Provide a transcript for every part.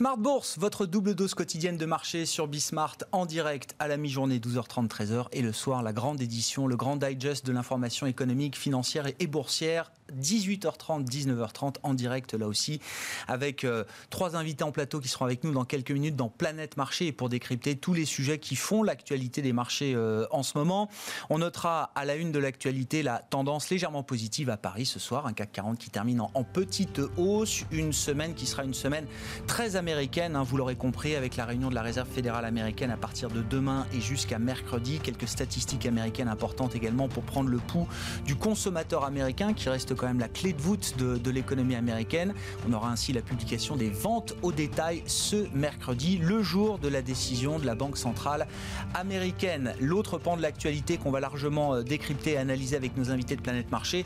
Smart Bourse, votre double dose quotidienne de marché sur Bismart en direct à la mi-journée 12h30 13h et le soir la grande édition, le grand digest de l'information économique, financière et boursière 18h30, 19h30 en direct là aussi, avec euh, trois invités en plateau qui seront avec nous dans quelques minutes dans Planète Marché pour décrypter tous les sujets qui font l'actualité des marchés euh, en ce moment. On notera à la une de l'actualité la tendance légèrement positive à Paris ce soir, un CAC 40 qui termine en, petite hausse, une semaine qui sera une semaine très américaine, hein, vous l'aurez compris, avec la réunion de la Réserve fédérale américaine à partir de demain et jusqu'à mercredi, quelques statistiques américaines importantes également pour prendre le pouls du consommateur américain qui reste quand même la clé de voûte de, l'économie américaine. On aura ainsi la publication des ventes au détail ce mercredi, le jour de la décision de la Banque centrale américaine. L'autre pan de l'actualité qu'on va largement euh, décrypter et analyser avec nos invités de Planète Marché,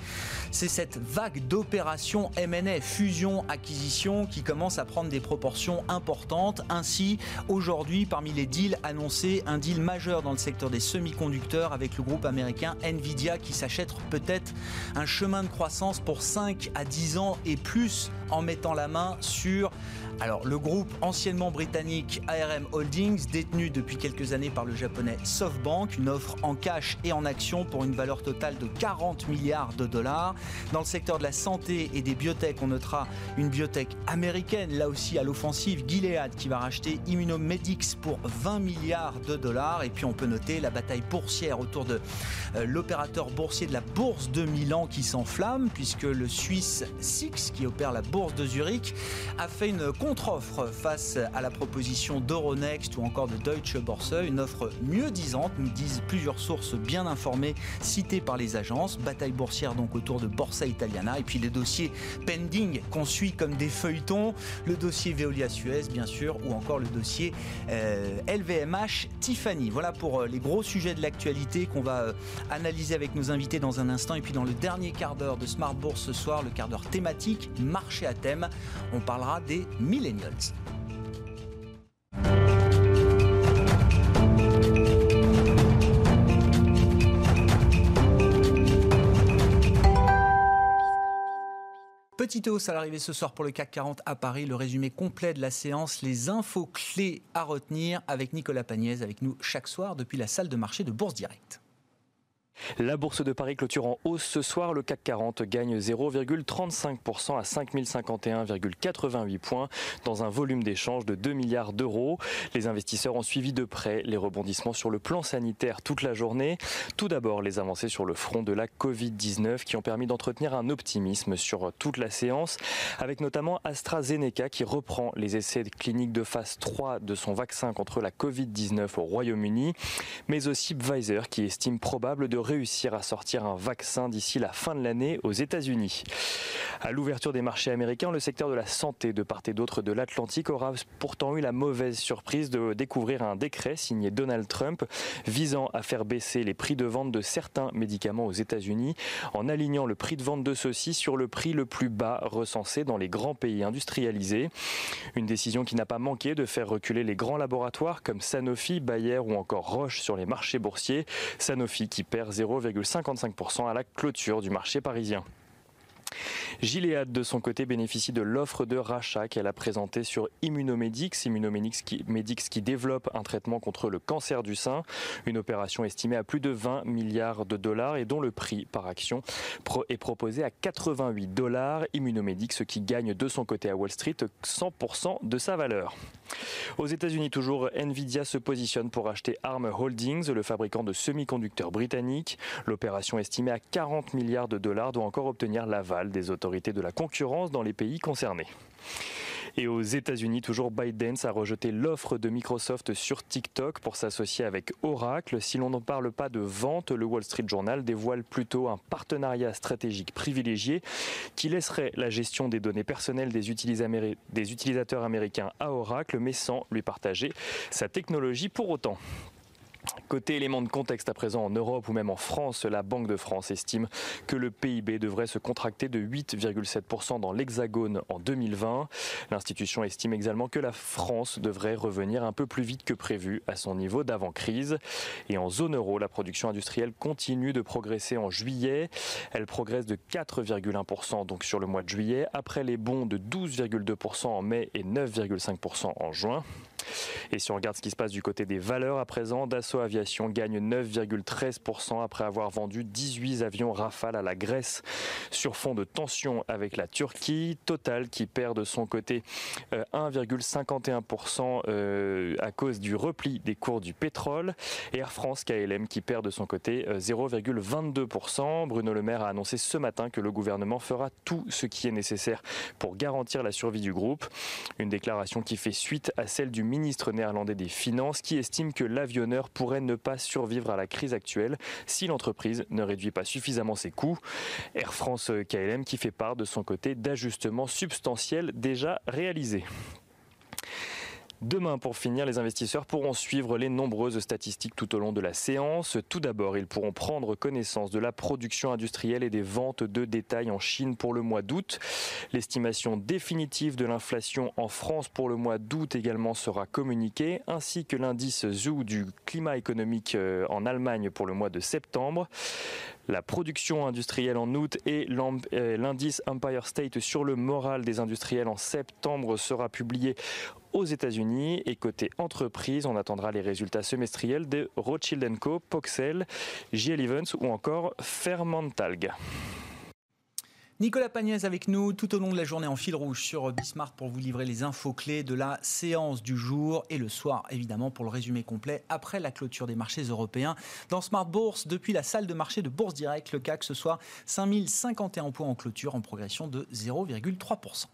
c'est cette vague d'opérations M&A, fusion, acquisition, qui commence à prendre des proportions importantes. Ainsi, aujourd'hui, parmi les deals annoncés, un deal majeur dans le secteur des semi-conducteurs avec le groupe américain Nvidia qui s'achète peut-être un chemin de croissance pour 5 à 10 ans et plus en mettant la main sur alors, le groupe anciennement britannique ARM Holdings, détenu depuis quelques années par le japonais SoftBank, une offre en cash et en action pour une valeur totale de 40 milliards de dollars. Dans le secteur de la santé et des biotech, on notera une biotech américaine, là aussi à l'offensive, Gilead, qui va racheter Immunomedics pour 20 milliards de dollars. Et puis, on peut noter la bataille boursière autour de euh, l'opérateur boursier de la bourse de Milan qui s'enflamme, puisque le Suisse Six, qui opère la bourse de Zurich, a fait une contre-offre face à la proposition d'Euronext ou encore de Deutsche Börse, une offre mieux disante, nous disent plusieurs sources bien informées citées par les agences. Bataille boursière donc autour de Borsa Italiana. Et puis les dossiers pending qu'on suit comme des feuilletons, le dossier Veolia Suez bien sûr ou encore le dossier LVMH euh, Tiffany. Voilà pour euh, les gros sujets de l'actualité qu'on va euh, analyser avec nos invités dans un instant. Et puis dans le dernier quart d'heure de Smart Bourse ce soir, le quart d'heure thématique, marché à thème, on parlera des millennials. Petite hausse à l'arrivée ce soir pour le CAC 40 à Paris. Le résumé complet de la séance, les infos clés à retenir avec Nicolas Pagnès, avec nous chaque soir depuis la salle de marché de Bourse Directe. La bourse de Paris clôture en hausse ce soir. Le CAC 40 gagne 0,35% à 5051,88 points dans un volume d'échange de 2 milliards d'euros. Les investisseurs ont suivi de près les rebondissements sur le plan sanitaire toute la journée. Tout d'abord, les avancées sur le front de la Covid-19 qui ont permis d'entretenir un optimisme sur toute la séance, avec notamment AstraZeneca qui reprend les essais cliniques de phase 3 de son vaccin contre la Covid-19 au Royaume-Uni, mais aussi Pfizer qui estime probable de réussir à sortir un vaccin d'ici la fin de l'année aux États-Unis. À l'ouverture des marchés américains, le secteur de la santé de part et d'autre de l'Atlantique aura pourtant eu la mauvaise surprise de découvrir un décret signé Donald Trump visant à faire baisser les prix de vente de certains médicaments aux États-Unis en alignant le prix de vente de ceux-ci sur le prix le plus bas recensé dans les grands pays industrialisés. Une décision qui n'a pas manqué de faire reculer les grands laboratoires comme Sanofi, Bayer ou encore Roche sur les marchés boursiers. Sanofi qui perd 0,55% à la clôture du marché parisien. Gilead, de son côté, bénéficie de l'offre de rachat qu'elle a présentée sur Immunomedics. Immunomedics qui, qui développe un traitement contre le cancer du sein. Une opération estimée à plus de 20 milliards de dollars et dont le prix par action est proposé à 88 dollars. Immunomedics qui gagne de son côté à Wall Street 100% de sa valeur. Aux États-Unis, toujours, Nvidia se positionne pour acheter ARM Holdings, le fabricant de semi-conducteurs britannique. L'opération estimée à 40 milliards de dollars doit encore obtenir l'aval des autorités de la concurrence dans les pays concernés. Et aux États-Unis, toujours Biden a rejeté l'offre de Microsoft sur TikTok pour s'associer avec Oracle. Si l'on ne parle pas de vente, le Wall Street Journal dévoile plutôt un partenariat stratégique privilégié qui laisserait la gestion des données personnelles des, utilisateurs américains à Oracle, mais sans lui partager sa technologie pour autant. Côté élément de contexte à présent en Europe ou même en France, la Banque de France estime que le PIB devrait se contracter de 8,7% dans l'Hexagone en 2020. L'institution estime également que la France devrait revenir un peu plus vite que prévu à son niveau d'avant-crise. Et en zone euro, la production industrielle continue de progresser en juillet. Elle progresse de 4,1% donc sur le mois de juillet, après les bons de 12,2% en mai et 9,5% en juin. Et si on regarde ce qui se passe du côté des valeurs à présent, Dassault Aviation gagne 9,13% après avoir vendu 18 avions Rafale à la Grèce sur fond de tension avec la Turquie. Total qui perd de son côté 1,51% euh, euh, à cause du repli des cours du pétrole. Air France KLM qui perd de son côté 0,22%. Euh, Bruno Le Maire a annoncé ce matin que le gouvernement fera tout ce qui est nécessaire pour garantir la survie du groupe. Une déclaration qui fait suite à celle du ministre néerlandais des Finances qui estime que l'avionneur pourrait ne pas survivre à la crise actuelle si l'entreprise ne réduit pas suffisamment ses coûts. Air France KLM qui fait part de son côté d'ajustements substantiels déjà réalisés. Demain, pour finir, les investisseurs pourront suivre les nombreuses statistiques tout au long de la séance. Tout d'abord, ils pourront prendre connaissance de la production industrielle et des ventes de détail en Chine pour le mois d'août. L'estimation définitive de l'inflation en France pour le mois d'août également sera communiquée, ainsi que l'indice ZOO du climat économique euh, en Allemagne pour le mois de septembre. La production industrielle en août et euh, l'indice Empire State sur le moral des industriels en septembre sera publié aux États-Unis. Et côté entreprise, on attendra les résultats semestriels de Rothschild Co, Poxel, JL Evans ou encore Fermentalg. Nicolas Pagnès avec nous tout au long de la journée en fil rouge sur Bismart pour vous livrer les infos clés de la séance du jour et le soir évidemment pour le résumé complet après la clôture des marchés européens. Dans Smart Bourse, depuis la salle de marché de Bourse Direct, le CAC ce soir 5051 points en clôture en progression de 0,3%.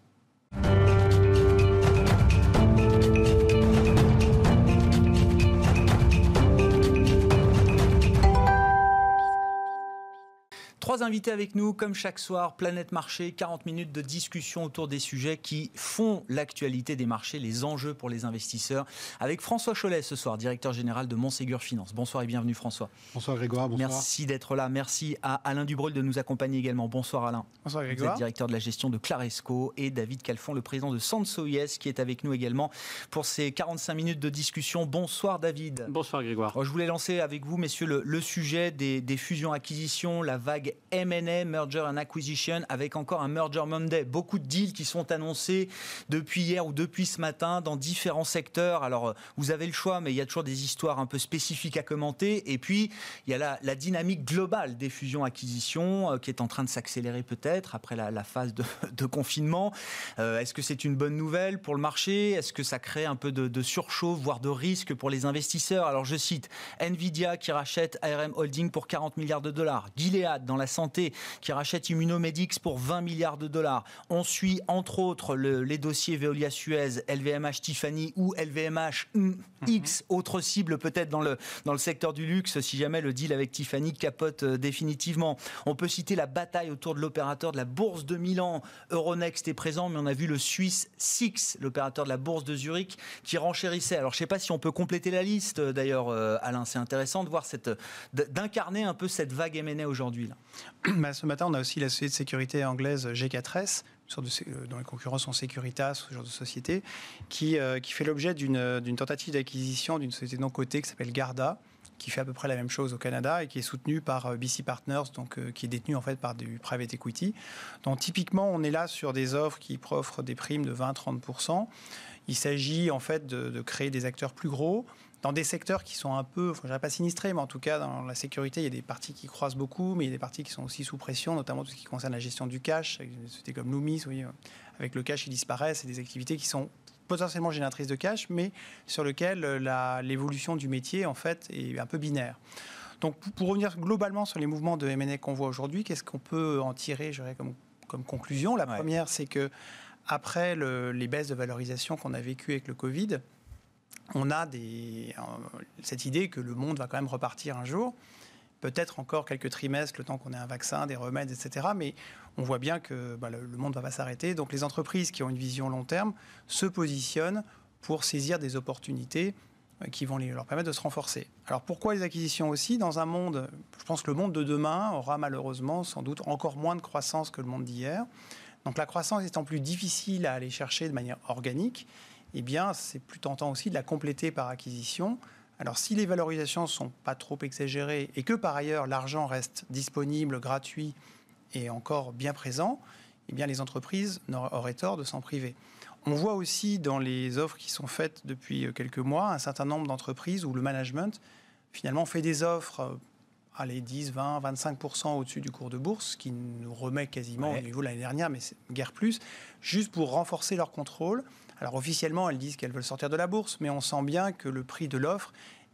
Trois invités avec nous, comme chaque soir, Planète Marché, 40 minutes de discussion autour des sujets qui font l'actualité des marchés, les enjeux pour les investisseurs. Avec François Cholet ce soir, directeur général de Montségur Finance. Bonsoir et bienvenue François. Bonsoir Grégoire, bonsoir. Merci d'être là. Merci à Alain Dubreuil de nous accompagner également. Bonsoir Alain. Bonsoir Grégoire. Vous êtes directeur de la gestion de Claresco et David Calfon, le président de Sansoyes, qui est avec nous également pour ces 45 minutes de discussion. Bonsoir David. Bonsoir Grégoire. je voulais lancer avec vous, messieurs, le, sujet des, des fusions-acquisitions, la vague M&A, Merger and Acquisition, avec encore un Merger Monday. Beaucoup de deals qui sont annoncés depuis hier ou depuis ce matin dans différents secteurs. Alors, euh, vous avez le choix, mais il y a toujours des histoires un peu spécifiques à commenter. Et puis, il y a la, dynamique globale des fusions-acquisitions euh, qui est en train de s'accélérer peut-être après la, phase de, confinement. Euh, est-ce que c'est une bonne nouvelle pour le marché? Est-ce que ça crée un peu de, surchauffe, voire de risque pour les investisseurs? Alors, je cite Nvidia qui rachète ARM Holding pour 40 milliards de dollars. Gilead dans la santé qui rachète Immunomedics pour 20 milliards de dollars. On suit entre autres les dossiers Veolia Suez, LVMH Tiffany ou LVMH X, mhm. autre cible peut-être dans le, dans le secteur du luxe si jamais le deal avec Tiffany capote euh, définitivement. On peut citer la bataille autour de l'opérateur de la bourse de Milan. Euronext est présent, mais on a vu le Suisse Six, l'opérateur de la bourse de Zurich, qui renchérissait. Alors je ne sais pas si on peut compléter la liste euh, d'ailleurs, euh, Alain. C'est intéressant de voir cette, d'incarner un peu cette vague M&A aujourd'hui. Bah, ce matin, on a aussi la société de sécurité anglaise G4S, sorte de, euh, dont les concurrents sont Securitas, ce genre de société, qui, euh, qui fait l'objet d'une tentative d'acquisition d'une société non cotée qui s'appelle Garda, qui fait à peu près la même chose au Canada et qui est soutenue par euh, BC Partners, donc qui est détenue en fait par du private equity. Donc typiquement, on est là sur des offres qui offrent des primes de 20-30%. Il s'agit en fait de, créer des acteurs plus gros dans des secteurs qui sont un peu, je ne dirais pas sinistrés, mais en tout cas dans la sécurité, il y a des parties qui croissent beaucoup, mais il y a des parties qui sont aussi sous pression, notamment tout ce qui concerne la gestion du cash, sociétés comme Loomis, oui, avec le cash qui disparaît, c'est des activités qui sont potentiellement génératrices de cash, mais sur lesquelles l'évolution du métier en fait est un peu binaire. Donc pour revenir globalement sur les mouvements de M&A qu'on voit aujourd'hui, qu'est-ce qu'on peut en tirer, je dirais, comme, comme conclusion? La première, c'est que après les baisses de valorisation qu'on a vécues avec le Covid, on a euh, cette idée que le monde va quand même repartir un jour. Peut-être encore quelques trimestres, le temps qu'on ait un vaccin, des remèdes, etc. Mais on voit bien que bah, le, monde ne va pas s'arrêter. Donc les entreprises qui ont une vision long terme se positionnent pour saisir des opportunités qui vont leur permettre de se renforcer. Alors pourquoi les acquisitions aussi? Dans un monde, je pense que le monde de demain aura malheureusement sans doute encore moins de croissance que le monde d'hier. Donc la croissance étant plus difficile à aller chercher de manière organique, eh bien c'est plus tentant aussi de la compléter par acquisition. Alors si les valorisations ne sont pas trop exagérées et que par ailleurs l'argent reste disponible, gratuit et encore bien présent, eh bien les entreprises auraient tort de s'en priver. On voit aussi dans les offres qui sont faites depuis euh, quelques mois un certain nombre d'entreprises où le management finalement fait des offres euh, allez, 10, 20, 25% au-dessus du cours de bourse, qui nous remet quasiment au niveau de l'année dernière, mais guère plus, juste pour renforcer leur contrôle. Alors officiellement, elles disent qu'elles veulent sortir de la bourse, mais on sent bien que le prix de l'offre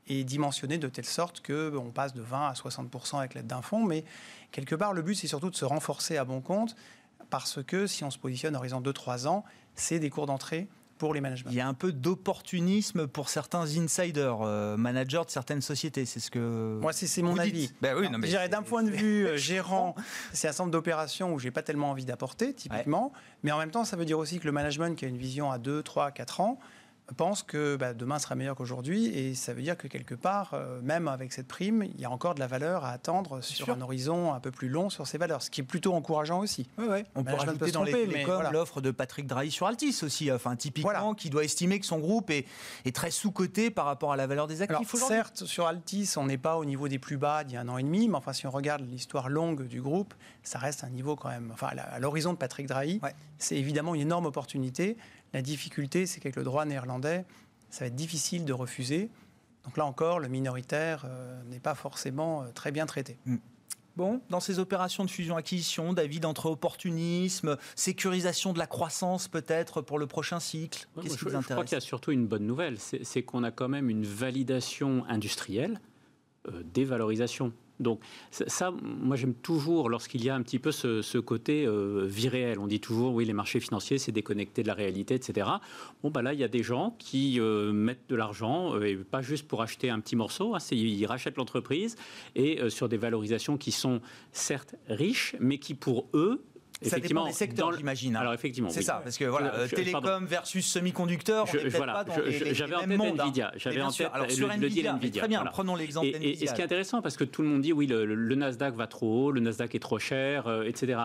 est dimensionné de telle sorte qu'on passe de 20 à 60% avec l'aide d'un fonds. Mais quelque part, le but, c'est surtout de se renforcer à bon compte, parce que si on se positionne à horizon 2-3 ans, c'est des cours d'entrée pour les managements. Il y a un peu d'opportunisme pour certains insiders, euh, managers de certaines sociétés. C'est ce que. Moi, c'est mon avis. Ben oui, d'un point de vue euh, gérant, c'est un centre d'opération où j'ai pas tellement envie d'apporter, typiquement. Mais en même temps, ça veut dire aussi que le management qui a une vision à 2, 3, 4 ans pense que bah, demain sera meilleur qu'aujourd'hui et ça veut dire que quelque part, euh, même avec cette prime, il y a encore de la valeur à attendre sur un horizon un peu plus long sur ces valeurs, ce qui est plutôt encourageant aussi. On peut rajouter dans les l'offre de Patrick Drahi sur Altis aussi, enfin typiquement, qui doit estimer que son groupe est, est très sous-coté par rapport à la valeur des actifs aujourd'hui. Certes, sur Altis, on n'est pas au niveau des plus bas d'il y a un an et demi, mais enfin si on regarde l'histoire longue du groupe, ça reste un niveau quand même, enfin à l'horizon de Patrick Drahi, c'est évidemment une énorme opportunité. La difficulté, c'est qu'avec le droit néerlandais, ça va être difficile de refuser. Donc là encore, le minoritaire euh, n'est pas forcément euh, très bien traité. Mm. Bon, dans ces opérations de fusion-acquisition, David, entre opportunisme, sécurisation de la croissance peut-être pour le prochain cycle, qu'est-ce qui vous intéresse Je crois qu'il y a surtout une bonne nouvelle, c'est qu'on a quand même une validation industrielle euh, des valorisations. Donc ça, moi j'aime toujours lorsqu'il y a un petit peu ce, côté euh, vie réelle. On dit toujours oui les marchés financiers c'est déconnecté de la réalité, etc. Bon bah là il y a des gens qui euh, mettent de l'argent euh, et pas juste pour acheter un petit morceau. Hein, ils rachètent l'entreprise et sur des valorisations qui sont certes riches, mais qui pour eux ça dépend des secteurs, j'imagine. Hein. Alors effectivement, c'est ça, parce que voilà, euh, télécom versus semi-conducteur, on n'est pas dans J'avais en tête hein. Nvidia, j'avais en tête Alors, sur le, Nvidia. Très bien, prenons l'exemple et, et, ce qui est intéressant, parce que tout le monde dit oui, le, Nasdaq va trop haut, le Nasdaq est trop cher, euh, etc.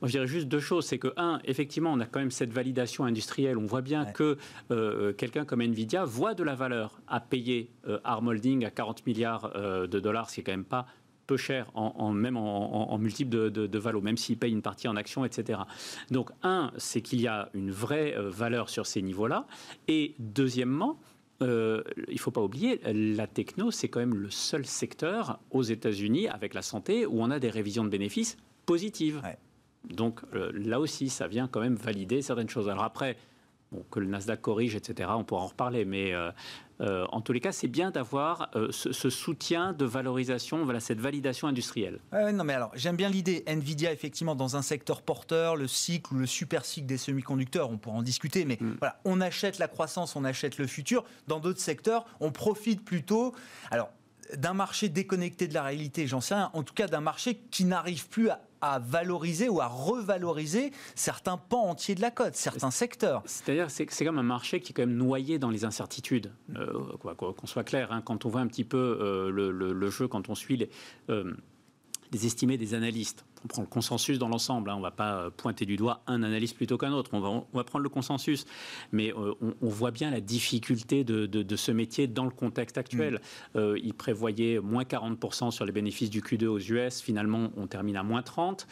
Moi, je dirais juste deux choses, c'est que un, effectivement, on a quand même cette validation industrielle. On voit bien que euh, quelqu'un comme Nvidia voit de la valeur à payer Arm Holding à 40 milliards de dollars, ce qui est quand même pas peu cher, en, même en, multiple de, de, valo, même s'il paye une partie en action, etc. Donc, un, c'est qu'il y a une vraie euh, valeur sur ces niveaux-là. Et deuxièmement, euh, il ne faut pas oublier, la techno, c'est quand même le seul secteur aux États-Unis, avec la santé, où on a des révisions de bénéfices positives. Donc euh, là aussi, ça vient quand même valider certaines choses. Alors après, que le Nasdaq corrige, etc., on pourra en reparler, mais euh, en tous les cas, c'est bien d'avoir euh, ce, soutien de valorisation, voilà, cette validation industrielle. non, mais alors, j'aime bien l'idée. Nvidia, effectivement, dans un secteur porteur, le cycle ou le super cycle des semi-conducteurs, on pourra en discuter, mais mm. voilà, on achète la croissance, on achète le futur. Dans d'autres secteurs, on profite plutôt. Alors, d'un marché déconnecté de la réalité, j'en sais rien, en tout cas d'un marché qui n'arrive plus à, valoriser ou à revaloriser certains pans entiers de la cote, certains secteurs. C'est-à-dire c'est c'est comme un marché qui est quand même noyé dans les incertitudes. Euh, qu'on soit clair, hein, quand on voit un petit peu euh, le, jeu, quand on suit les, euh, les estimés des analystes, on prend le consensus dans l'ensemble. Hein. on ne va pas euh, pointer du doigt un analyste plutôt qu'un autre. On va, on va, prendre le consensus. Mais euh, on, voit bien la difficulté de, ce métier dans le contexte actuel. Mm. Euh, il prévoyait moins 40% sur les bénéfices du Q2 aux US. Finalement, on termine à moins 30%.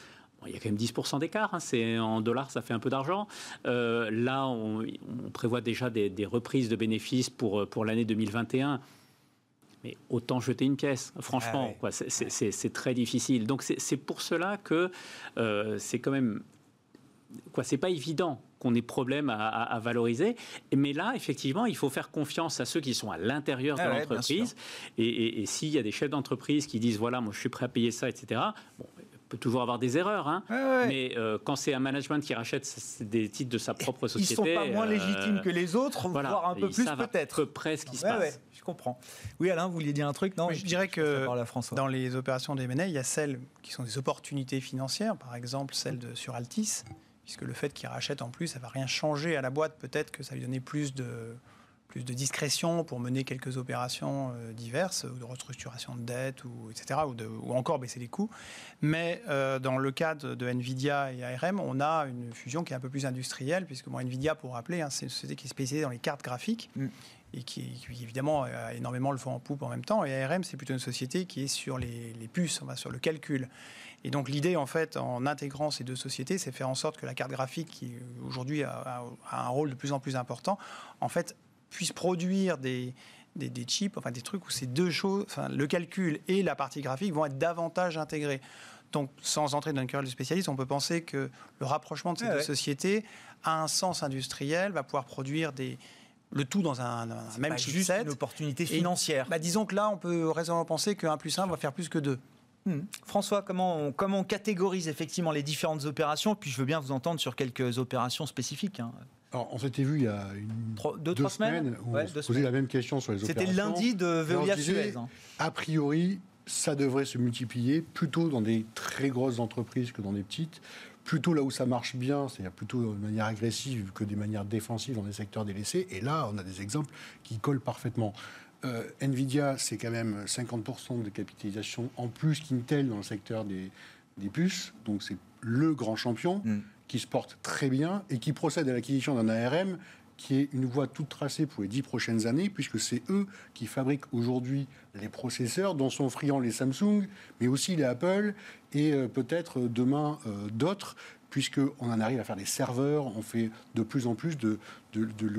il y a quand même 10% d'écart, hein. c'est en dollars, ça fait un peu d'argent. là, on, prévoit déjà des, des, reprises de bénéfices pour, pour l'année 2021 mais autant jeter une pièce, franchement, ah c'est très difficile. Donc c'est pour cela que euh, c'est quand même, quoi, c'est pas évident qu'on ait problème à, valoriser. Mais là, effectivement, il faut faire confiance à ceux qui sont à l'intérieur de ah l'entreprise. Et, s'il y a des chefs d'entreprise qui disent, voilà, moi je suis prêt à payer ça, etc., bon, peut toujours avoir des erreurs, hein. mais euh, quand c'est un management qui rachète des titres de sa propre société, ils sont pas moins légitimes euh, que les autres, voire un peu plus peut-être. près ce qui se passe. je comprends. Oui, Alain, vous vouliez dire un truc? Non, je dirais que dans les opérations des M&A, il y a celles qui sont des opportunités financières, par exemple celle de sur Altis, puisque le fait qu'il rachète en plus, ça va rien changer à la boîte. Peut-être que ça lui donnait plus de plus de discrétion pour mener quelques opérations euh, diverses, ou de restructuration de dette, ou, etc., ou, de, ou encore baisser les coûts. Mais euh, dans le cadre de Nvidia et ARM, on a une fusion qui est un peu plus industrielle, puisque bon, Nvidia, pour rappeler, hein, c'est une société qui est spécialisée dans les cartes graphiques. Mm. Et qui, qui, évidemment a énormément le vent en poupe en même temps. Et ARM, c'est plutôt une société qui est sur les, les puces, enfin, sur le calcul. Et donc l'idée, en fait, en intégrant ces deux sociétés, c'est faire en sorte que la carte graphique, qui aujourd'hui a, a, a, un rôle de plus en plus important, en fait, puisse produire des, des, des, chips, enfin des trucs où ces deux choses, enfin, le calcul et la partie graphique vont être davantage intégrés. Donc, sans entrer dans une querelle de spécialistes, on peut penser que le rapprochement de ces deux ouais. sociétés a un sens industriel, va pouvoir produire des, le tout dans un, un même pas chipset. juste une opportunité financière. Et, bah, disons que là, on peut raisonnablement penser que 1 plus 1 va faire plus que 2. Mmh. François, comment on, comment on, catégorise effectivement les différentes opérations? Puis je veux bien vous entendre sur quelques opérations spécifiques. Hein. Alors, on s'était vu il y a une, deux, deux trois semaines, semaines où ouais, on se posait la même question sur les opérations. C'était lundi de Veolia Suez. Hein. A priori, ça devrait se multiplier plutôt dans des très grosses entreprises que dans des petites. Plutôt là où ça marche bien, c'est-à-dire plutôt de manière agressive que des manières défensives dans des secteurs délaissés. Et là, on a des exemples qui collent parfaitement. Euh, Nvidia, c'est quand même 50% de capitalisation en plus qu'Intel dans le secteur des, des puces. Donc c'est le grand champion mm. Qui se porte très bien et qui procède à l'acquisition d'un ARM qui est une voie toute tracée pour les dix prochaines années, puisque c'est eux qui fabriquent aujourd'hui les processeurs, dont sont friands les Samsung, mais aussi les Apple, et euh, peut-être demain euh, d'autres, puisqu'on en arrive à faire des serveurs, on fait de plus en plus de, de, de,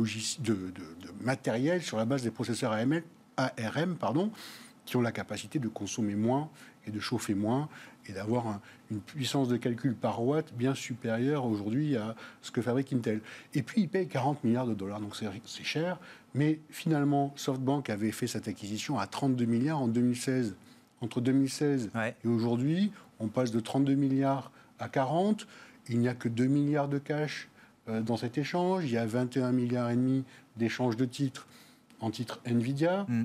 matériel sur la base des processeurs ARM, ARM pardon, qui ont la capacité de consommer moins et de chauffer moins et d'avoir un, une puissance de calcul par watt bien supérieure aujourd'hui à ce que fabrique Intel. Et puis, ils payent 40 milliards de dollars, donc c'est cher. Mais finalement, SoftBank avait fait cette acquisition à 32 milliards en 2016. Entre 2016 ouais. et aujourd'hui, on passe de 32 milliards à 40. Il n'y a que 2 milliards de cash euh, dans cet échange. Il y a 21 milliards et demi d'échanges de titres en titre Nvidia. Mm.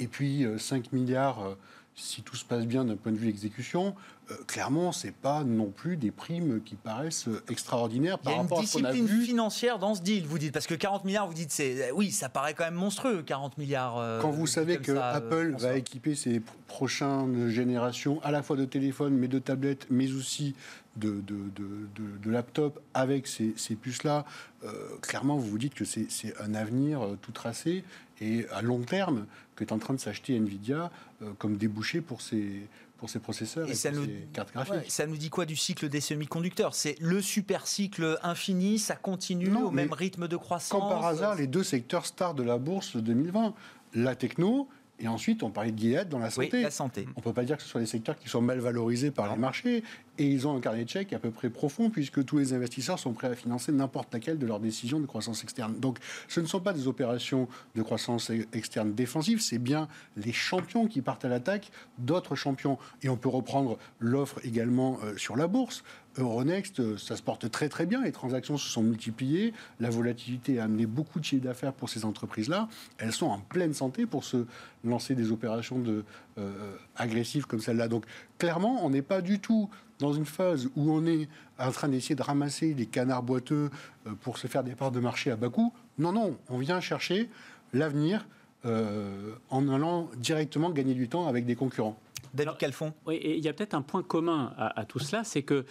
Et puis euh, 5 milliards euh, si tout se passe bien d'un point de vue exécution, euh, clairement, c'est pas non plus des primes qui paraissent extraordinaires par rapport à ce qu'on a vu. Il y a une discipline financière dans ce deal, vous dites, parce que 40 milliards, vous dites, c'est oui, ça paraît quand même monstrueux, 40 milliards. Euh, Quand vous savez que ça, Apple euh, va équiper ses prochaines générations à la fois de téléphones, mais de tablettes, mais aussi de, de, de, de laptops avec ces, ces puces-là, euh, clairement, vous vous dites que c'est un avenir tout tracé et à long terme que est en train de s'acheter Nvidia euh, comme débouché pour ses, pour ses processeurs et, et ça pour nous, ses cartes graphiques. Ouais, ça nous dit quoi du cycle des semi-conducteurs? C'est le super cycle infini, ça continue non, au même rythme de croissance Comme par hasard, les deux secteurs stars de la bourse 2020, la techno et ensuite, on parlait de Gilead dans la santé. Oui, la santé. On ne peut pas dire que ce soit des secteurs qui sont mal valorisés par les marchés. Et ils ont un carnet de chèques à peu près profond, puisque tous les investisseurs sont prêts à financer n'importe laquelle de leurs décisions de croissance externe. Donc, ce ne sont pas des opérations de croissance externe défensive, c'est bien les champions qui partent à l'attaque d'autres champions. Et on peut reprendre l'offre également euh, sur la bourse. Euronext, ça se porte très très bien, les transactions se sont multipliées, la volatilité a amené beaucoup de chiffre d'affaires pour ces entreprises-là, elles sont en pleine santé pour se lancer des opérations de, euh, agressives comme celle-là. Donc clairement, on n'est pas du tout dans une phase où on est en train d'essayer de ramasser des canards boiteux euh, pour se faire des parts de marché à bas coût. Non, non, on vient chercher l'avenir euh, en allant directement gagner du temps avec des concurrents. David Calfon. Oui, et il y a peut-être un point commun à, à tout cela, c'est que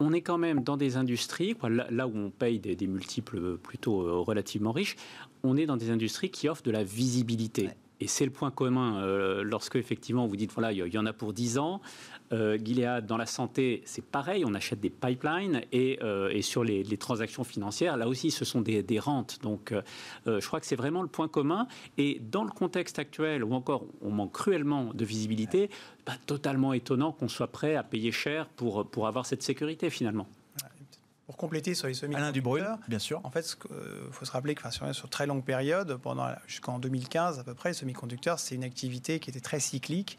on est quand même dans des industries, quoi, là, là, où on paye des, des, multiples plutôt euh, relativement riches, on est dans des industries qui offrent de la visibilité. Ouais. Et c'est le point commun euh, lorsque effectivement vous dites voilà il y en a pour 10 ans. Euh, Gilead dans la santé c'est pareil, on achète des pipelines et, euh, et sur les, les, transactions financières là aussi ce sont des, des rentes. Donc euh, je crois que c'est vraiment le point commun. Et dans le contexte actuel où encore on manque cruellement de visibilité, pas totalement étonnant qu'on soit prêt à payer cher pour, pour avoir cette sécurité finalement. Pour compléter sur les Alain Dubrul, bien sûr. En fait, il euh, faut se rappeler que enfin, sur, sur, très longue période, pendant jusqu'en 2015 à peu près, les semi-conducteurs, c'est une activité qui était très cyclique,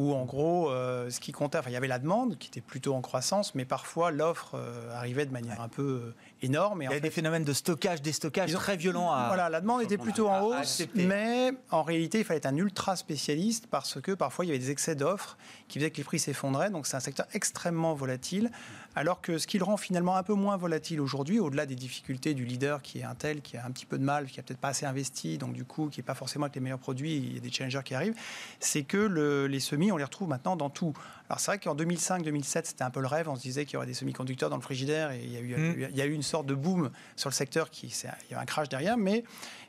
où en gros, euh, ce qui comptait, enfin, il y avait la demande qui était plutôt en croissance, mais parfois l'offre euh, arrivait de manière ouais. un peu énorme. Et il y a des phénomènes de stockage, déstockage très violents. À... Voilà, la demande était plutôt en hausse, mais en réalité, il fallait être un ultra spécialiste parce que parfois il y avait des excès d'offres qui faisaient que les prix s'effondraient. Donc c'est un secteur extrêmement volatile. Alors que ce qui le rend finalement un peu moins volatile aujourd'hui, au-delà des difficultés du leader qui est Intel, qui a un petit peu de mal, qui a peut-être pas assez investi, donc du coup qui n'est pas forcément avec les meilleurs produits, il y a des challengers qui arrivent, c'est que les semis, on les retrouve maintenant dans tout. Alors c'est vrai qu'en 2005-2007, c'était un peu le rêve, on se disait qu'il y aurait des semi-conducteurs dans le frigidaire et il y a eu, mmh. il y a eu une sorte de boom sur le secteur, qui, il y a un crash derrière, mais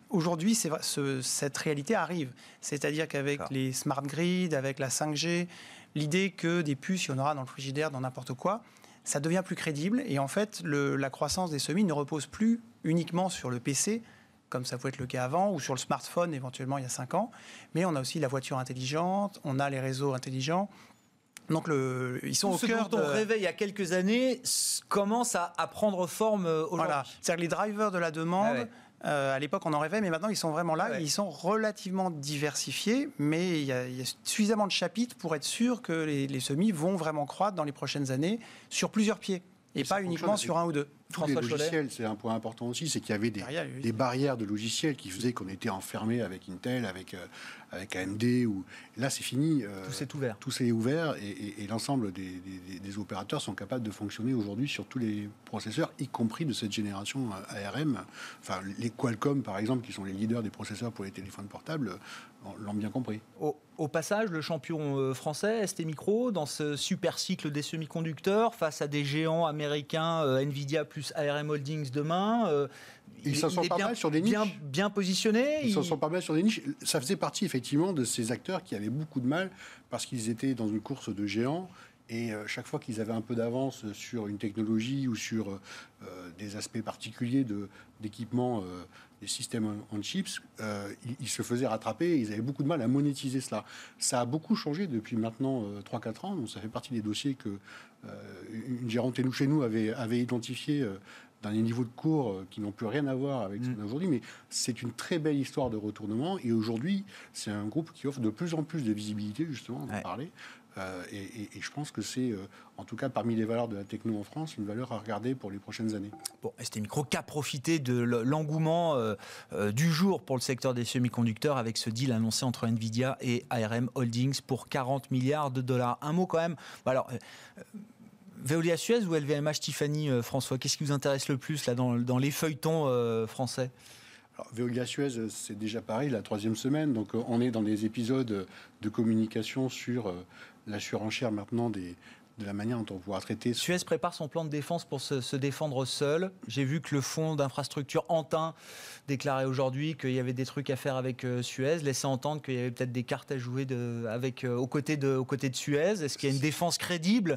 aujourd'hui, ce, cette réalité arrive. C'est-à-dire qu'avec les smart grids, avec la 5G, l'idée que des puces, il y en aura dans le frigidaire, dans n'importe quoi, ça devient plus crédible. Et en fait, la croissance des semis ne repose plus uniquement sur le PC, comme ça pouvait être le cas avant, ou sur le smartphone éventuellement il y a 5 ans. Mais on a aussi la voiture intelligente, on a les réseaux intelligents. Donc le, ils sont au cœur dont on rêvait il y a quelques années commence à, prendre forme euh, aujourd'hui. Voilà. C'est-à-dire les drivers de la demande, ah euh, à l'époque, on en rêvait, mais maintenant, ils sont vraiment là. Ils sont relativement diversifiés, mais il y, a, suffisamment de chapitres pour être sûr que les semis vont vraiment croître dans les prochaines années sur plusieurs pieds et pas uniquement sur un ou deux. Tous les logiciels, c'est un point important aussi, c'est qu'il y avait des, barrières de logiciels qui faisaient qu'on était enfermé avec Intel, avec, euh, avec AMD. Ou... Là, c'est fini. Euh, tout s'est ouvert. Tout s'est ouvert et, l'ensemble des, opérateurs sont capables de fonctionner aujourd'hui sur tous les processeurs, y compris de cette génération euh, ARM. Enfin, les Qualcomm, par exemple, qui sont les leaders des processeurs pour les téléphones portables, l'ont bien compris. Au, passage, le champion français, ST Micro, dans ce super cycle des semi-conducteurs, face à des géants américains, Nvidia plus ARM Holdings demain. Euh, ils s'en sont pas mal sur des niches. Bien, bien positionnés. Ils s'en sont pas mal sur des niches. Ça faisait partie effectivement de ces acteurs qui avaient beaucoup de mal parce qu'ils étaient dans une course de géants. Et euh, chaque fois qu'ils avaient un peu d'avance sur une technologie ou sur euh, des aspects particuliers d'équipement des systèmes en chips, ils, se faisaient rattraper et ils avaient beaucoup de mal à monétiser cela. Ça a beaucoup changé depuis maintenant 3-4 ans. Donc ça fait partie des dossiers que une gérante chez nous avait, avait identifié dans les niveaux de cours euh, qui n'ont plus rien à voir avec ce qu'on a mm. aujourd'hui, mais c'est une très belle histoire de retournement. Et aujourd'hui, c'est un groupe qui offre de plus en plus de visibilité, justement, on en parler. Euh, et, je pense que c'est, euh, en tout cas parmi les valeurs de la techno en France, une valeur à regarder pour les prochaines années. Bon, ST Micro a profité de l'engouement du jour pour le secteur des semi-conducteurs avec ce deal annoncé entre Nvidia et ARM Holdings pour 40 milliards de dollars. Un mot quand même. Alors, Veolia Suez ou LVMH Tiffany, euh, François Qu'est-ce qui vous intéresse le plus là, dans, les feuilletons euh, français? Veolia Suez, c'est déjà pareil, la troisième semaine. Donc, euh, on est dans des épisodes de communication sur la surenchère maintenant des, de la manière dont on pourra traiter. Suez prépare son plan de défense pour se, défendre seul. J'ai vu que le fonds d'infrastructure Antin déclarait aujourd'hui qu'il y avait des trucs à faire avec euh, Suez, laissait entendre qu'il y avait peut-être des cartes à jouer de, avec, euh, aux, côtés de, aux côtés de Suez. Est-ce qu'il y a une défense crédible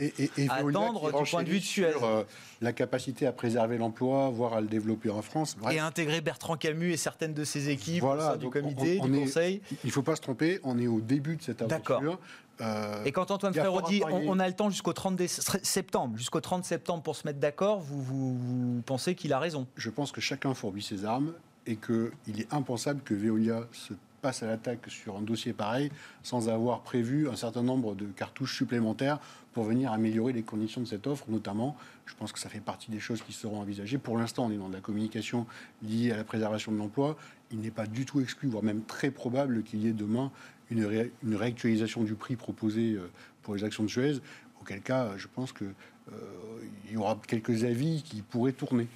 à attendre du point de vue de Suez? sur, euh, La capacité à préserver l'emploi, voire à le développer en France. Et intégrer Bertrand Camus et certaines de ses équipes voilà, du comité, du conseil. Il ne faut pas se tromper, on est au début de cette aventure. Euh, et quand Antoine Frérot dit on, a le temps jusqu'au 30 septembre, jusqu'au 30 septembre pour se mettre d'accord, vous, vous, pensez qu'il a raison? Je pense que chacun fourbit ses armes et qu'il est impensable que Veolia se passe à l'attaque sur un dossier pareil sans avoir prévu un certain nombre de cartouches supplémentaires pour venir améliorer les conditions de cette offre, notamment. Je pense que ça fait partie des choses qui seront envisagées. Pour l'instant, on est dans de la communication liée à la préservation de l'emploi. Il n'est pas du tout exclu, voire même très probable qu'il y ait demain une, réactualisation du prix proposé euh, pour les actions de Suez, auquel cas, je pense qu'il euh, y aura quelques avis qui pourraient tourner.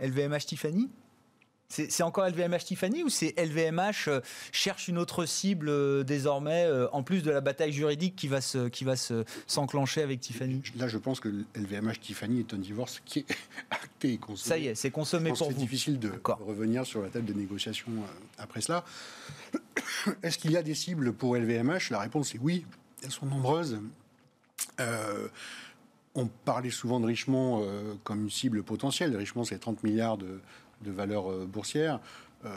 LVMH Tiffany? C'est encore LVMH Tiffany ou c'est LVMH euh, cherche une autre cible désormais en plus de la bataille juridique qui va se qui va se s'enclencher avec Tiffany? Là, je pense que LVMH Tiffany est un divorce qui est acté et consommé. Ça y est, c'est consommé pour vous. C'est difficile de revenir sur la table des négociations après cela. Est-ce qu'il y a des cibles pour LVMH La réponse est oui. Elles sont nombreuses. Euh, on parlait souvent de Richemont euh, comme une cible potentielle. Richemont, c'est 30 milliards de, valeurs euh, boursières.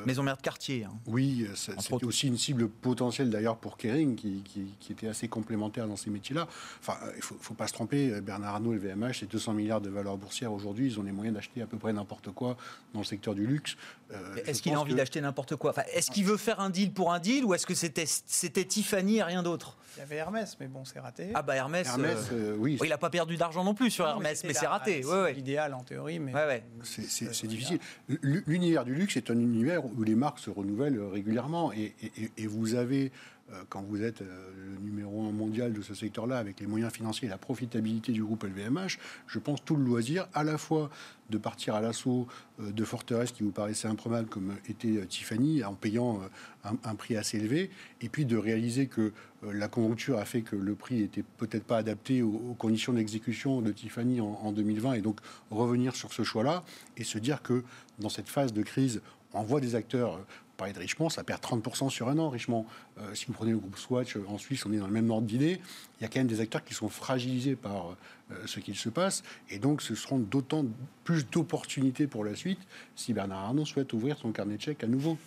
Maison mère de quartier. hein. Oui, euh, c'était aussi une cible potentielle d'ailleurs pour Kering, qui, qui- qui était assez complémentaire dans ces métiers-là. Enfin, euh, il ne faut, faut pas se tromper, euh, Bernard Arnault et le VMH, c'est 200 milliards de valeur boursière aujourd'hui, ils ont les moyens d'acheter à peu près n'importe quoi dans le secteur du luxe. Euh, Est-ce qu'il a envie que- d'acheter n'importe quoi? Enfin, Est-ce qu'il veut faire un deal pour un deal ou est-ce que c'était Tiffany et rien d'autre? Il y avait Hermès, mais bon, c'est raté. Ah bah Hermès, Hermès, euh, euh, oui, il n'a pas perdu d'argent non plus sur Non, Hermès, mais c'est raté. Ouais, ouais. L'idéal en théorie, mais. Ouais, ouais. C'est- C'est Euh, difficile. L'univers du luxe est un univers où les marques se renouvellent régulièrement et, et- et vous avez, euh, quand vous êtes euh, le numéro un mondial de ce secteur-là, avec les moyens financiers et la profitabilité du groupe LVMH, je pense tout le loisir à la fois de partir à l'assaut euh, de forteresses qui vous paraissaient improbables comme était euh, Tiffany en payant euh, un, prix assez élevé et puis de réaliser que euh, la conjoncture a fait que le prix était peut-être pas adapté aux, conditions d'exécution de Tiffany en 2020 et donc revenir sur ce choix-là et se dire que dans cette phase de crise, on voit des acteurs, parler de Richemont, ça perd 30% sur un an, Richemont. Euh, si vous prenez le groupe Swatch euh, en Suisse, on est dans le même ordre d'idée. Il y a quand même des acteurs qui sont fragilisés par euh, ce qu'il se passe. Et donc, ce seront d'autant plus d'opportunités pour la suite si Bernard Arnault souhaite ouvrir son carnet de chèques à nouveau.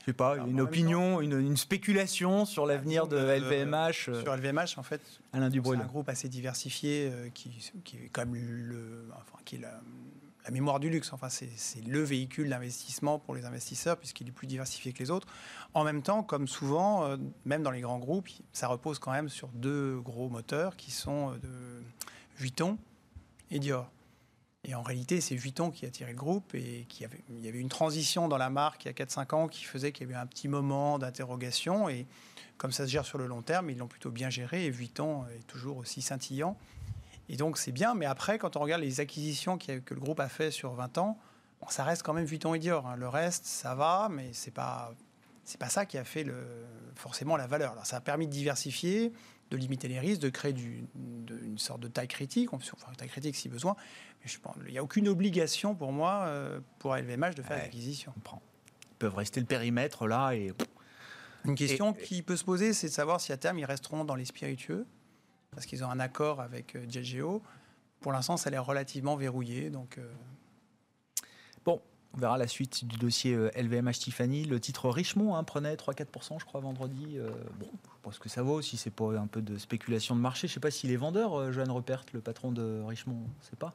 Je sais pas, Alors, une opinion, une, une spéculation sur l'avenir de LVMH. euh, Sur LVMH, en fait, Alain c'est Dubreuil. un groupe assez diversifié euh, qui, qui est quand même le, enfin, qui est la, la mémoire du luxe. Enfin, c'est le véhicule d'investissement pour les investisseurs puisqu'il est plus diversifié que les autres. En même temps, comme souvent, euh, même dans les grands groupes, ça repose quand même sur deux gros moteurs qui sont euh, de Vuitton et Dior. Et en réalité, c'est Vuitton qui a tiré le groupe et qui avait, il y avait une transition dans la marque il y a 4-5 ans qui faisait qu'il y avait un petit moment d'interrogation. Et comme ça se gère sur le long terme, ils l'ont plutôt bien géré et Vuitton est toujours aussi scintillant. Et donc c'est bien, mais après, quand on regarde les acquisitions a- que le groupe a fait sur 20 ans, bon, ça reste quand même Vuitton et Dior. hein. Le reste, ça va, mais c'est pas c'est pas ça qui a fait le, forcément la valeur. Alors, ça a permis de diversifier, de limiter les risques, de créer du- de- une sorte de taille critique, enfin une taille critique si besoin. Mais je pense, il n'y a aucune obligation pour moi, euh, pour LVMH, de faire Ouais. des acquisitions. comprends. Ils peuvent rester le périmètre là et Une question Et- qui peut se poser, c'est de savoir si à terme ils resteront dans les spiritueux, parce qu'ils ont un accord avec euh, Diageo. Pour l'instant, ça a l'air relativement verrouillé, donc euh, bon. On verra la suite du dossier euh, LVMH Tiffany. Le titre Richemont hein, prenait 3-4% je crois vendredi. Euh, bon, je pense que ça vaut si c'est pas un peu de spéculation de marché. Je sais pas s'il est vendeur, euh, Johan Repert, le patron de Richemont, on sait pas.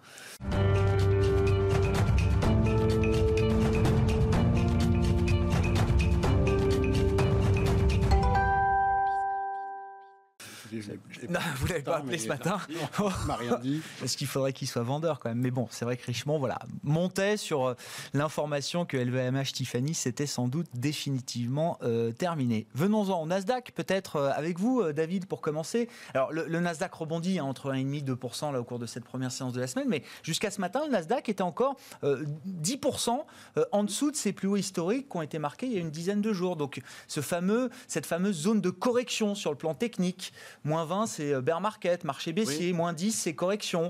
Je l'ai- je l'ai Non, vous l'avez pas appelé ce matin. Non, il m'a rien dit. Parce qu'il faudrait qu'il soit vendeur quand même. Mais bon, c'est vrai que Richemont voilà, montait sur euh, l'information que LVMH Tiffany s'était sans doute définitivement euh, terminé. Venons-en au Nasdaq, peut-être euh, avec vous, David, pour commencer. Alors, le, le Nasdaq rebondit hein, entre 1,5 et 2% là, au cours de cette première séance de la semaine. Mais jusqu'à ce matin, le Nasdaq était encore euh, 10% euh, en dessous de ses plus hauts historiques qui ont été marqués il y a une dizaine de jours. Donc, ce fameux, cette fameuse zone de correction sur le plan technique. Moins 20, c'est euh, bear market, marché baissier. Moins 10, c'est correction.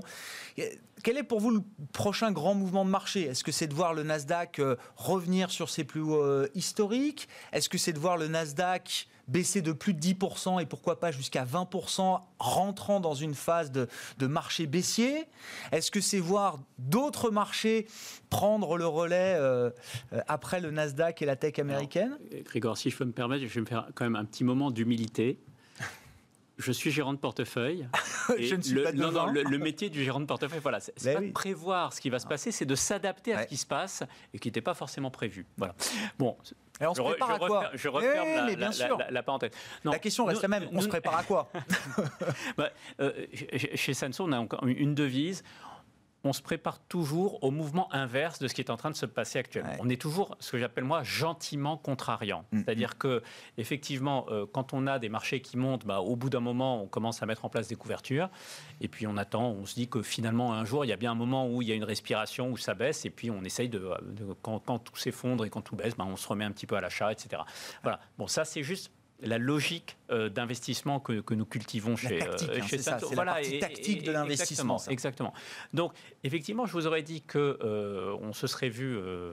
Quel est pour vous le prochain grand mouvement de marché? Est-ce que c'est de voir le Nasdaq euh, revenir sur ses plus hauts euh, historiques? Est-ce que c'est de voir le Nasdaq baisser de plus de 10% et pourquoi pas jusqu'à 20% rentrant dans une phase de, de marché baissier? Est-ce que c'est voir d'autres marchés prendre le relais euh, après le Nasdaq et la tech américaine? Euh, Grégor, si je peux me permettre, je vais me faire quand même un petit moment d'humilité. Je suis gérant de portefeuille. Et Je ne suis le, pas non, non, le, le métier du gérant de portefeuille, voilà, c'est Ben pas oui. de prévoir ce qui va se passer, c'est de s'adapter à ce qui se passe et qui n'était pas forcément prévu. Voilà. Bon, Et on se prépare je à quoi referme, je referme Eh, la, mais bien la- sûr. la- la parenthèse. Non, La question reste nous- la même. On nous- se prépare à quoi bah, euh, chez- Samsung, on a encore une devise. On se prépare toujours au mouvement inverse de ce qui est en train de se passer actuellement. Ouais. On est toujours, ce que j'appelle moi, gentiment contrariant. Mm, C'est-à-dire que, effectivement, euh, quand on a des marchés qui montent, bah, au bout d'un moment, on commence à mettre en place des couvertures. Et puis on attend, on se dit que finalement, un jour, il y a bien un moment où il y a une respiration, où ça baisse. Et puis on essaye de. de- quand, quand tout s'effondre et quand tout baisse, bah, on se remet un petit peu à l'achat, etc. Voilà. Bon, ça, c'est juste la logique euh, d'investissement que, que nous cultivons chez, tactique, euh, chez c'est ça, Samsung. c'est la partie tactique de l'investissement, Exactement, exactement. Donc, effectivement, je vous aurais dit que euh, on se serait vu euh,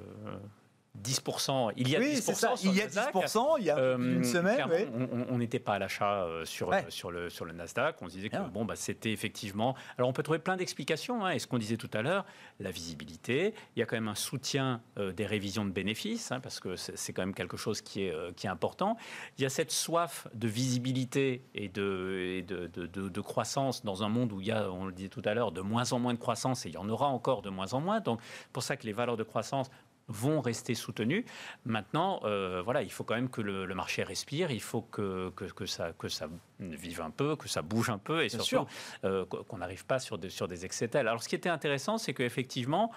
10%. Il y a oui, 10%. Ça. Sur il y a 10%, il y a euh, une semaine. Ouais. On n'était pas à l'achat euh, sur, ouais. sur, le, sur le Nasdaq. On se disait que bon, bah, c'était effectivement. Alors on peut trouver plein d'explications. Hein, et ce qu'on disait tout à l'heure, la visibilité. Il y a quand même un soutien euh, des révisions de bénéfices, hein, parce que c'est quand même quelque chose qui est, euh, qui est important. Il y a cette soif de visibilité et, de, et de, de, de, de, croissance dans un monde où il y a, on le disait tout à l'heure, de moins en moins de croissance et il y en aura encore de moins en moins. Donc, pour ça que les valeurs de croissance vont rester soutenus. Maintenant, euh, voilà, il faut quand même que le, le, marché respire, il faut que, que, que, ça, que ça vive un peu, que ça bouge un peu, et Bien surtout euh, qu'on n'arrive pas sur des, sur des excès tels. Alors, ce qui était intéressant, c'est qu'effectivement,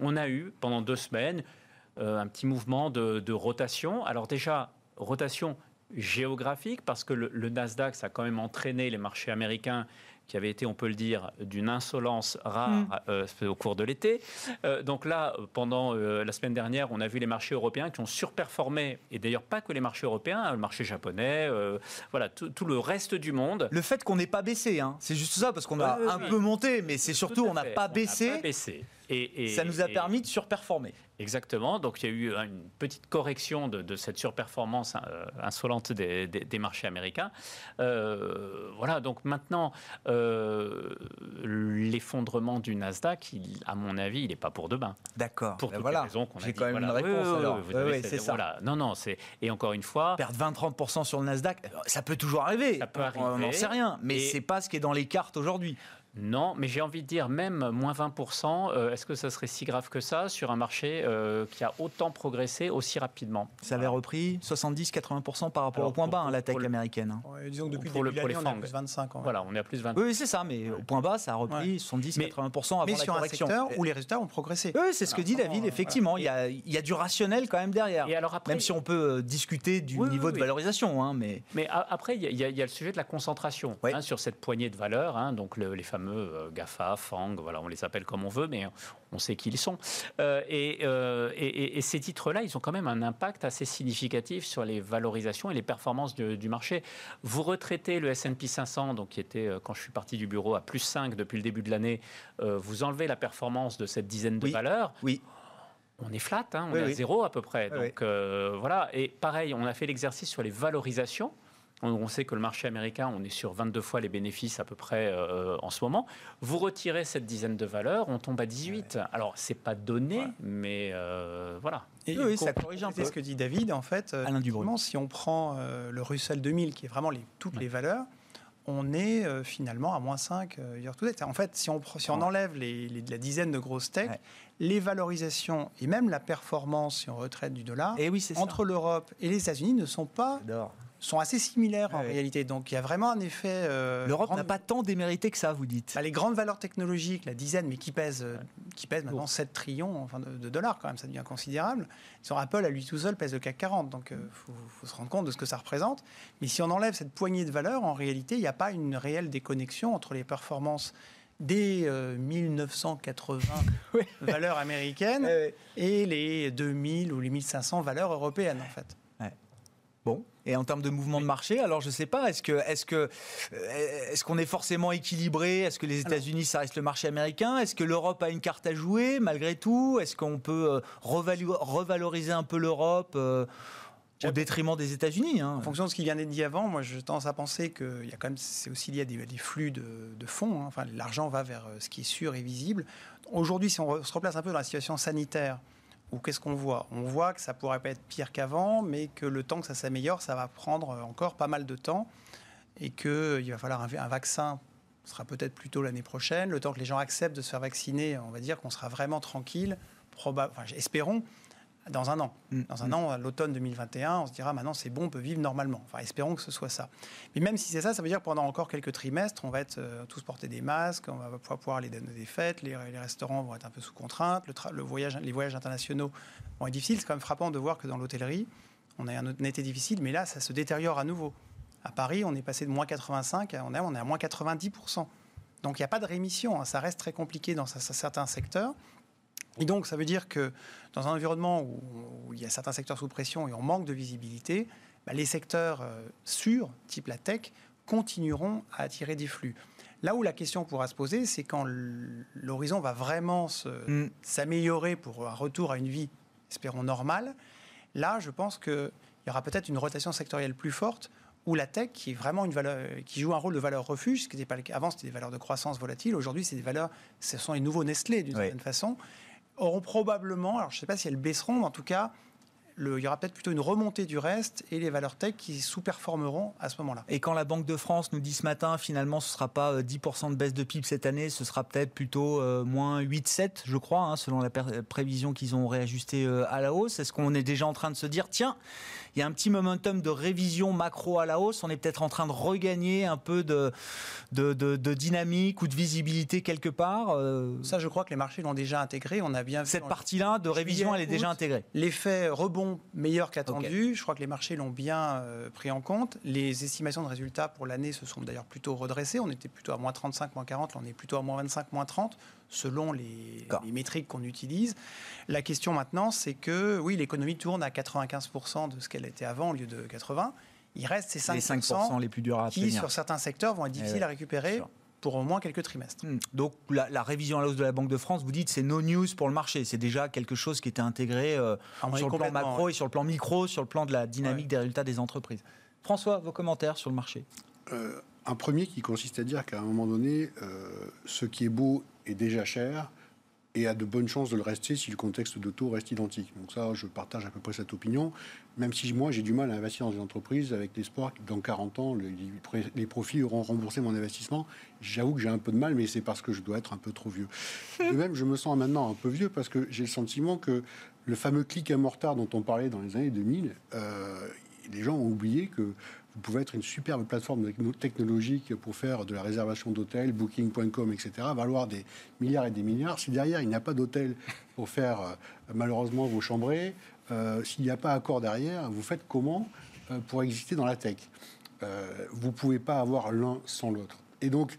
on a eu pendant deux semaines euh, un petit mouvement de, de rotation. Alors déjà, rotation géographique, parce que le, le Nasdaq, ça a quand même entraîné les marchés américains qui avait été, on peut le dire, d'une insolence rare mmh. euh, au cours de l'été. Euh, donc là, pendant euh, la semaine dernière, on a vu les marchés européens qui ont surperformé, et d'ailleurs pas que les marchés européens, le marché japonais, voilà, tout, tout, le reste du monde. Le fait qu'on n'ait pas baissé, hein, c'est juste ça, parce qu'on a un peu monté, mais c'est surtout on n'a pas baissé. On pas baissé. Et, et, ça nous a permis de surperformer. Exactement. Donc il y a eu une petite correction de, de cette surperformance insolente des, des, des, marchés américains. Euh, voilà. Donc maintenant, euh, l'effondrement du Nasdaq, il, à mon avis, il n'est pas pour demain. D'accord. Pour ben toutes voilà. les raisons qu'on a J'ai quand même voilà. une réponse oui, alors. C'est ça. Voilà. Non, non. C'est et encore une fois. Perdre 20-30% sur le Nasdaq, ça peut toujours arriver. Ça peut arriver. On n'en sait rien. Mais Et- c'est pas ce qui est dans les cartes aujourd'hui. Non, mais j'ai envie de dire, même moins 20%, euh, est-ce que ça serait si grave que ça sur un marché euh, qui a autant progressé aussi rapidement? Ça avait repris 70-80% par rapport Alors, au point pour- bas, hein, la tech américaine. hein. Ouais, disons que depuis Pour le le- début pour on est à plus 25. en vrai. Voilà, on est à plus 20. Oui, c'est ça, mais au point bas, ça a repris Ouais. 70-80% avant Mais la sur un secteur où les résultats ont progressé. Oui, c'est ce que dit David, effectivement. Il y, a, il y a du rationnel quand même derrière. Et alors après, Même si on peut euh, discuter du Oui, oui, niveau de oui. valorisation. hein, mais après, il y, a- il y le sujet de la concentration Oui. hein, sur cette poignée de valeurs, hein, donc le- les fameux euh, GAFA, FANG, voilà, on les appelle comme on veut, mais on sait qui ils sont. Euh, et, euh, et- ces titres-là, ils ont quand même un impact assez significatif sur les valorisations et les performances du marché. Vous retraitez le S&P 500, donc qui était, quand je suis parti du bureau, à plus 5 depuis le début de l'année, euh, vous enlevez la performance de cette dizaine de Oui. valeurs, oui, on est flat, hein, on Oui, est à oui. zéro à peu près. Oui, Donc euh, voilà, et pareil, on a fait l'exercice sur les valorisations. On, sait que le marché américain, on est sur 22 fois les bénéfices à peu près euh, en ce moment. Vous retirez cette dizaine de valeurs, on tombe à 18. Alors c'est pas donné, Ouais. mais euh, voilà. Et Oui, ça corrige un peu. ce que dit David, en fait, euh, Alain si on prend euh, le Russell 2000, qui est vraiment les, toutes Ouais. les valeurs, on est euh, finalement à moins 5 euh, year to date. En fait, si on, si on Ouais. enlève les, les- la dizaine de grosses tech, Ouais. les valorisations et même la performance, si on retraite du dollar, et oui, c'est ça. entre l'Europe et les États-Unis ne sont pas J'adore. Sont assez similaires en Ouais. réalité. Donc il y a vraiment un effet. euh, L'Europe grande- n'a pas tant démérité que ça, vous dites. bah, les grandes valeurs technologiques, la dizaine, mais qui pèsent, euh, qui pèsent maintenant 7 trillions enfin, de, de dollars quand même, ça devient considérable. Sur Apple, à lui tout seul, pèse le CAC 40, donc il faut, faut se rendre compte de ce que ça représente. Mais si on enlève cette poignée de valeurs, en réalité, il n'y a pas une réelle déconnexion entre les performances des euh, 1980 Ouais. valeurs américaines Ouais. et les 2000 ou les 1500 valeurs européennes, en fait. Bon. Et en termes de mouvement de marché, alors je sais pas, est-ce que est-ce que euh, est-ce qu'on est forcément équilibré? Est-ce que les États-Unis ça reste le marché américain? Est-ce que l'Europe a une carte à jouer malgré tout? Est-ce qu'on peut euh, revaloriser un peu l'Europe euh, au détriment des États-Unis hein? En fonction de ce qui vient d'être dit avant, moi, je tendance à penser que il y a quand même, c'est aussi lié à des, des flux de, de fonds. hein. Enfin, l'argent va vers ce qui est sûr et visible. Aujourd'hui, si on se replace un peu dans la situation sanitaire, ou qu'est-ce qu'on voit? On voit que ça pourrait pas être pire qu'avant, mais que le temps que ça s'améliore, ça va prendre euh, encore pas mal de temps, et que il va falloir un, vaccin. Ce sera peut-être plutôt l'année prochaine. Le temps que les gens acceptent de se faire vacciner, on va dire qu'on sera vraiment tranquille. Enfin, espérons dans un an. Mm. Dans un an, à l'automne 2021, on se dira maintenant c'est bon, on peut vivre normalement. Enfin, espérons que ce soit ça. Mais même si c'est ça, ça veut dire que pendant encore quelques trimestres, on va être euh, tous porter des masques, on va pouvoir pouvoir aller donner des fêtes, les, les restaurants vont être un peu sous contrainte, le, voyage, les voyages internationaux vont être difficiles. C'est quand même frappant de voir que dans l'hôtellerie, on a un, un été difficile, mais là, ça se détériore à nouveau. À Paris, on est passé de moins 85, à- on est, on est à moins 90%. Donc il n'y a pas de rémission, hein. ça reste très compliqué dans certains secteurs. Et donc, ça veut dire que dans un environnement où, où il y a certains secteurs sous pression et on manque de visibilité, bah, les secteurs euh, sûrs, type la tech, continueront à attirer des flux. Là où la question pourra se poser, c'est quand l'horizon va vraiment Mm. s'améliorer pour un retour à une vie espérons, normale. Là, je pense qu'il y aura peut-être une rotation sectorielle plus forte où la tech, qui est vraiment une valeur, qui joue un rôle de valeur refuge, ce qui n'était pas le cas avant, c'était des valeurs de croissance volatiles. Aujourd'hui, c'est des valeurs, ce sont les nouveaux Nestlé d'une certaine façon, auront probablement, alors je ne sais pas si elles baisseront, mais en tout cas, il y aura peut-être plutôt une remontée du reste et les valeurs tech qui sous-performeront à ce moment-là. Et quand la Banque de France nous dit ce matin, finalement, ce ne sera pas 10% euh, de baisse de PIB cette année, ce sera peut-être plutôt euh, moins 8-7, je crois, hein, selon la prévision qu'ils ont réajustée euh, à la hausse. Est-ce qu'on est déjà en train de se dire, tiens, il y a un petit momentum de révision macro à la hausse, on est peut-être en train de regagner un peu de, de, dynamique ou de visibilité quelque part Ça, je crois que les marchés l'ont déjà intégré. On a bien Cette partie-là de révision, elle est déjà intégrée. L'effet rebond meilleur qu'attendu. Je crois que les marchés l'ont bien euh, pris en compte. Les estimations de résultats pour l'année se sont d'ailleurs plutôt redressées. On était plutôt à moins 35, moins 40. Là, on est plutôt à moins 25, moins 30 selon les, métriques qu'on utilise. La question maintenant, c'est que oui, l'économie tourne à 95% de ce qu'elle était avant au lieu de 80. Il reste ces 5%, les 5 les plus durs à qui, sur certains secteurs, vont être eh difficiles à récupérer pour au moins quelques trimestres. Hmm. Donc la, révision à la hausse de la Banque de France, vous dites c'est no news pour le marché. C'est déjà quelque chose qui était intégré euh, ah, sur le plan macro et sur le plan micro, sur le plan de la dynamique des résultats des entreprises. François, vos commentaires sur le marché? Euh, Un premier qui consiste à dire qu'à un moment donné, euh, ce qui est beau est déjà cher et a de bonnes chances de le rester si le contexte de taux reste identique. Donc ça, je partage à peu près cette opinion, même si moi, j'ai du mal à investir dans des entreprises avec l'espoir que dans 40 ans, les, profits auront remboursé mon investissement. J'avoue que j'ai un peu de mal, mais c'est parce que je dois être un peu trop vieux. De même, je me sens maintenant un peu vieux parce que j'ai le sentiment que le fameux clic à mortar dont on parlait dans les années 2000, euh, les gens ont oublié que vous pouvez être une superbe plateforme technologique pour faire de la réservation d'hôtels, booking.com, etc., valoir des milliards et des milliards. Si derrière, il n'y a pas d'hôtel pour faire euh, malheureusement vos chambrées, euh, s'il n'y a pas accord derrière, vous faites comment euh, pour exister dans la tech? Vous ne pouvez pas avoir l'un sans l'autre. Et donc,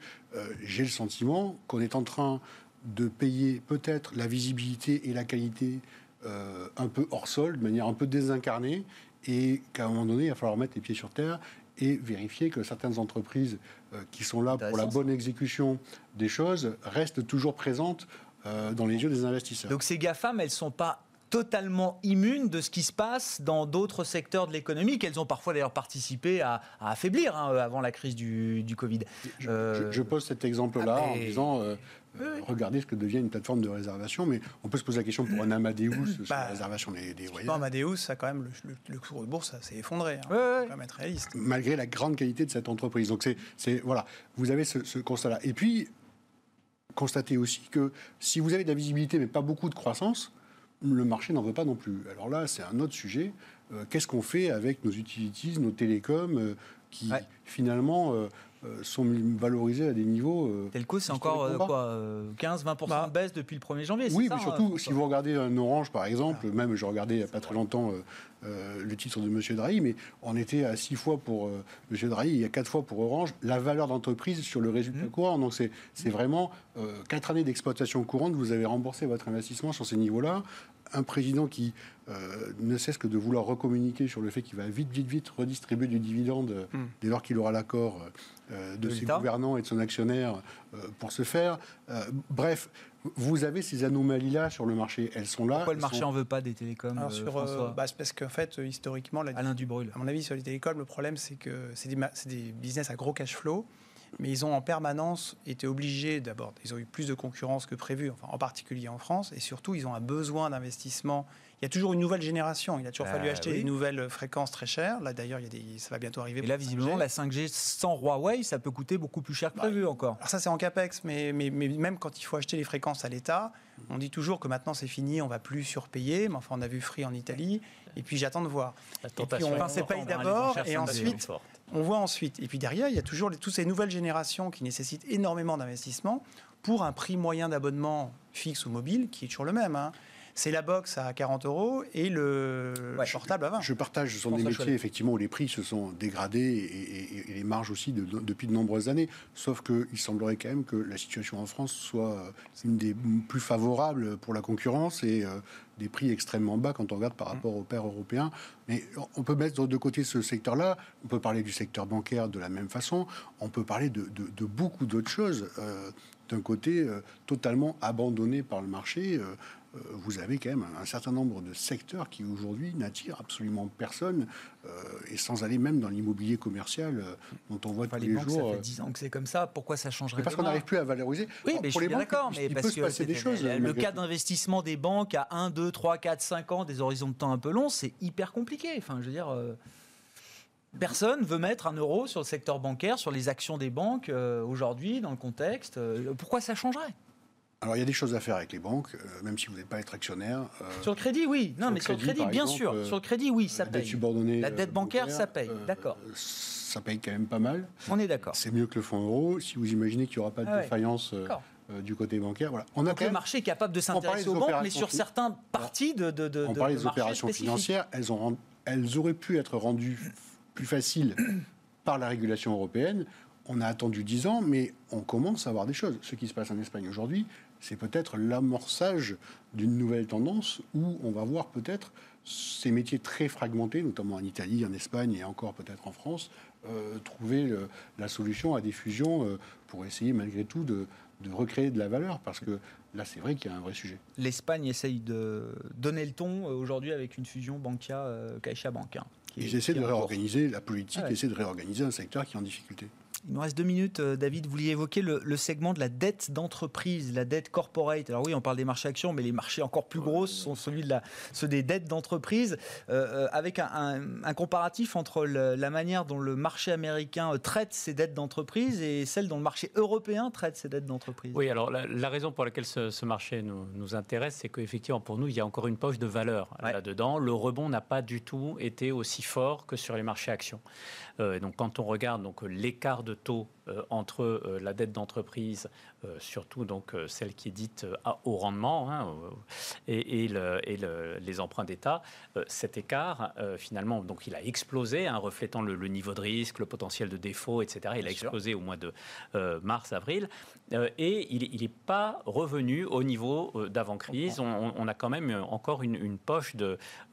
j'ai le sentiment qu'on est en train de payer peut-être la visibilité et la qualité un peu hors sol, de manière un peu désincarnée, et qu'à un moment donné, il va falloir mettre les pieds sur terre et vérifier que certaines entreprises euh, qui sont là pour la bonne exécution des choses restent toujours présentes euh, dans les yeux des investisseurs. Donc ces GAFAM, elles ne sont pas totalement immunes de ce qui se passe dans d'autres secteurs de l'économie qu'elles ont parfois d'ailleurs participé à, affaiblir hein, avant la crise du, Covid. Je, pose cet exemple-là ah, en disant regardez ce que devient une plateforme de réservation. Mais on peut se poser la question pour un Amadeus sur la bah, réservation des, des voyages. Amadeus, ça quand même, le, cours de bourse s'est effondré. Hein. Ouais, quand même être réaliste. Malgré la grande qualité de cette entreprise. Donc, c'est, voilà, vous avez ce, ce constat-là. Et puis, constatez aussi que si vous avez de la visibilité, mais pas beaucoup de croissance, le marché n'en veut pas non plus. Alors là, c'est un autre sujet. Euh, qu'est-ce qu'on fait avec nos utilities, nos télécoms, euh, qui finalement euh, euh, sont valorisés à des niveaux. Euh, Telco, c'est encore euh, quoi 15-20% bah, de baisse depuis le 1er janvier Oui, mais surtout, si vous regardez un Orange, par exemple, même je regardais il n'y a pas très longtemps le titre de M. Drahi, mais on était à 6 fois pour M. Drahi, il y a 4 fois pour Orange, la valeur d'entreprise sur le résultat mmh. courant. Donc c'est vraiment 4 années d'exploitation courante, vous avez remboursé votre investissement sur ces niveaux-là. Un président qui ne cesse que de vouloir recommuniquer sur le fait qu'il va vite, vite, vite redistribuer du dividende mmh. dès lors qu'il aura l'accord euh, de ses gouvernants et de son actionnaire euh, pour ce faire. Euh, bref, vous avez ces anomalies-là sur le marché. Elles sont là. Pourquoi le marché n'en veut pas des télécoms bah, C'est parce qu'en fait, historiquement, Alain Dubrul. À mon avis, sur les télécoms, le problème, c'est que c'est des, des, business à gros cash flow mais ils ont en permanence été obligés d'abord, ils ont eu plus de concurrence que prévu, enfin, en particulier en France, et surtout ils ont un besoin d'investissement. Il y a toujours une nouvelle génération, il a toujours fallu ah acheter des nouvelles fréquences très chères. Là d'ailleurs, il y a des, ça va bientôt arriver. Et là, visiblement, la 5G sans Huawei, ça peut coûter beaucoup plus cher que prévu bah, encore. Alors ça, c'est en capex, mais, mais, mais, même quand il faut acheter les fréquences à l'État, on dit toujours que maintenant c'est fini, on va plus surpayer. Mais enfin, on a vu Free en Italie, et puis j'attends de voir. La et puis on, c'est paye d'abord, et ensuite on voit ensuite. Et puis derrière, il y a toujours toutes ces nouvelles générations qui nécessitent énormément d'investissement pour un prix moyen d'abonnement fixe ou mobile qui est toujours le même. Hein c'est la box à 40 euros et le portable à 20. Je partage, ce sont des métiers effectivement où les prix se sont dégradés et, les marges aussi depuis de nombreuses années. Sauf qu'il semblerait quand même que la situation en France soit une des plus favorables pour la concurrence et euh, des prix extrêmement bas quand on regarde par rapport aux pairs européens. Mais on peut mettre de côté ce secteur-là. On peut parler du secteur bancaire de la même façon. On peut parler de, beaucoup d'autres choses. Euh, d'un côté, euh, totalement abandonné par le marché. euh, vous avez quand même un certain nombre de secteurs qui aujourd'hui n'attirent absolument personne, euh, et sans aller même dans l'immobilier commercial euh, dont on voit tous les, les banques, jours. Ça fait 10 ans que c'est comme ça. Pourquoi ça changerait Parce qu'on n'arrive plus à valoriser. Oui, mais pour je les suis d'accord. Mais il parce peut se que passer des choses. Le cas d'investissement des banques à 1, 2, 3, 4, 5 ans, des horizons de temps un peu longs, c'est hyper compliqué. Enfin, je veux dire. euh, Personne veut mettre un euro sur le secteur bancaire, sur les actions des banques euh, aujourd'hui, dans le contexte. Euh, pourquoi ça changerait? Alors il y a des choses à faire avec les banques, euh, même si vous n'êtes pas être actionnaire. euh, Sur le crédit, oui. Non, mais sur le crédit, bien exemple, sûr. euh, Sur le crédit, oui, ça la dette paye. subordonnée. La dette bancaire, bancaire, ça paye, d'accord. Ça paye quand même pas mal. On est d'accord. C'est mieux que le fonds euro. Si vous imaginez qu'il n'y aura pas de Ah ouais. défaillance du côté bancaire, voilà. On a Donc quand le même- marché est capable de s'intéresser aux banques, mais sur certaines parties de, de, de, On parlait de des opérations financières, elles, ont rend- elles auraient pu être rendues plus faciles par la régulation européenne. On a attendu 10 ans, mais on commence à voir des choses. Ce qui se passe en Espagne aujourd'hui, c'est peut-être l'amorçage d'une nouvelle tendance où on va voir peut-être ces métiers très fragmentés, notamment en Italie, en Espagne et encore peut-être en France, euh, trouver le- la solution à des fusions euh, pour essayer malgré tout de, de recréer de la valeur. Parce que là, c'est vrai qu'il y a un vrai sujet. L'Espagne essaye de donner le ton euh, aujourd'hui avec une fusion Bankia euh, CaixaBank. hein, Ils essaient de réorganiser, la politique Ah ouais. de réorganiser un secteur qui est en difficulté. Il nous reste deux minutes, euh, David. Vous vouliez évoquer le, le segment de la dette d'entreprise, la dette corporate. Alors oui, on parle des marchés actions, mais les marchés encore plus gros sont celui de la, ceux des dettes d'entreprise, euh, euh, avec un, un- un comparatif entre le- la manière dont le marché américain traite ses dettes d'entreprise et celle dont le marché européen traite ses dettes d'entreprise. Oui, alors la, la raison pour laquelle ce, ce marché nous, nous intéresse, c'est qu'effectivement, pour nous, il y a encore une poche de valeur Ouais. là-dedans. Le rebond n'a pas du tout été aussi fort que sur les marchés actions. Euh, donc, quand on regarde donc l'écart de taux euh, entre euh, la dette d'entreprise, euh, surtout donc celle qui est dite à haut rendement, hein, et, et le- et le- les emprunts d'État, cet écart, finalement, donc il a explosé, hein, reflétant le, le niveau de risque, le potentiel de défaut, etc. Il a sûr. explosé au mois de mars, avril, et il n'est pas revenu au niveau euh, d'avant-crise. On, a quand même encore une, une poche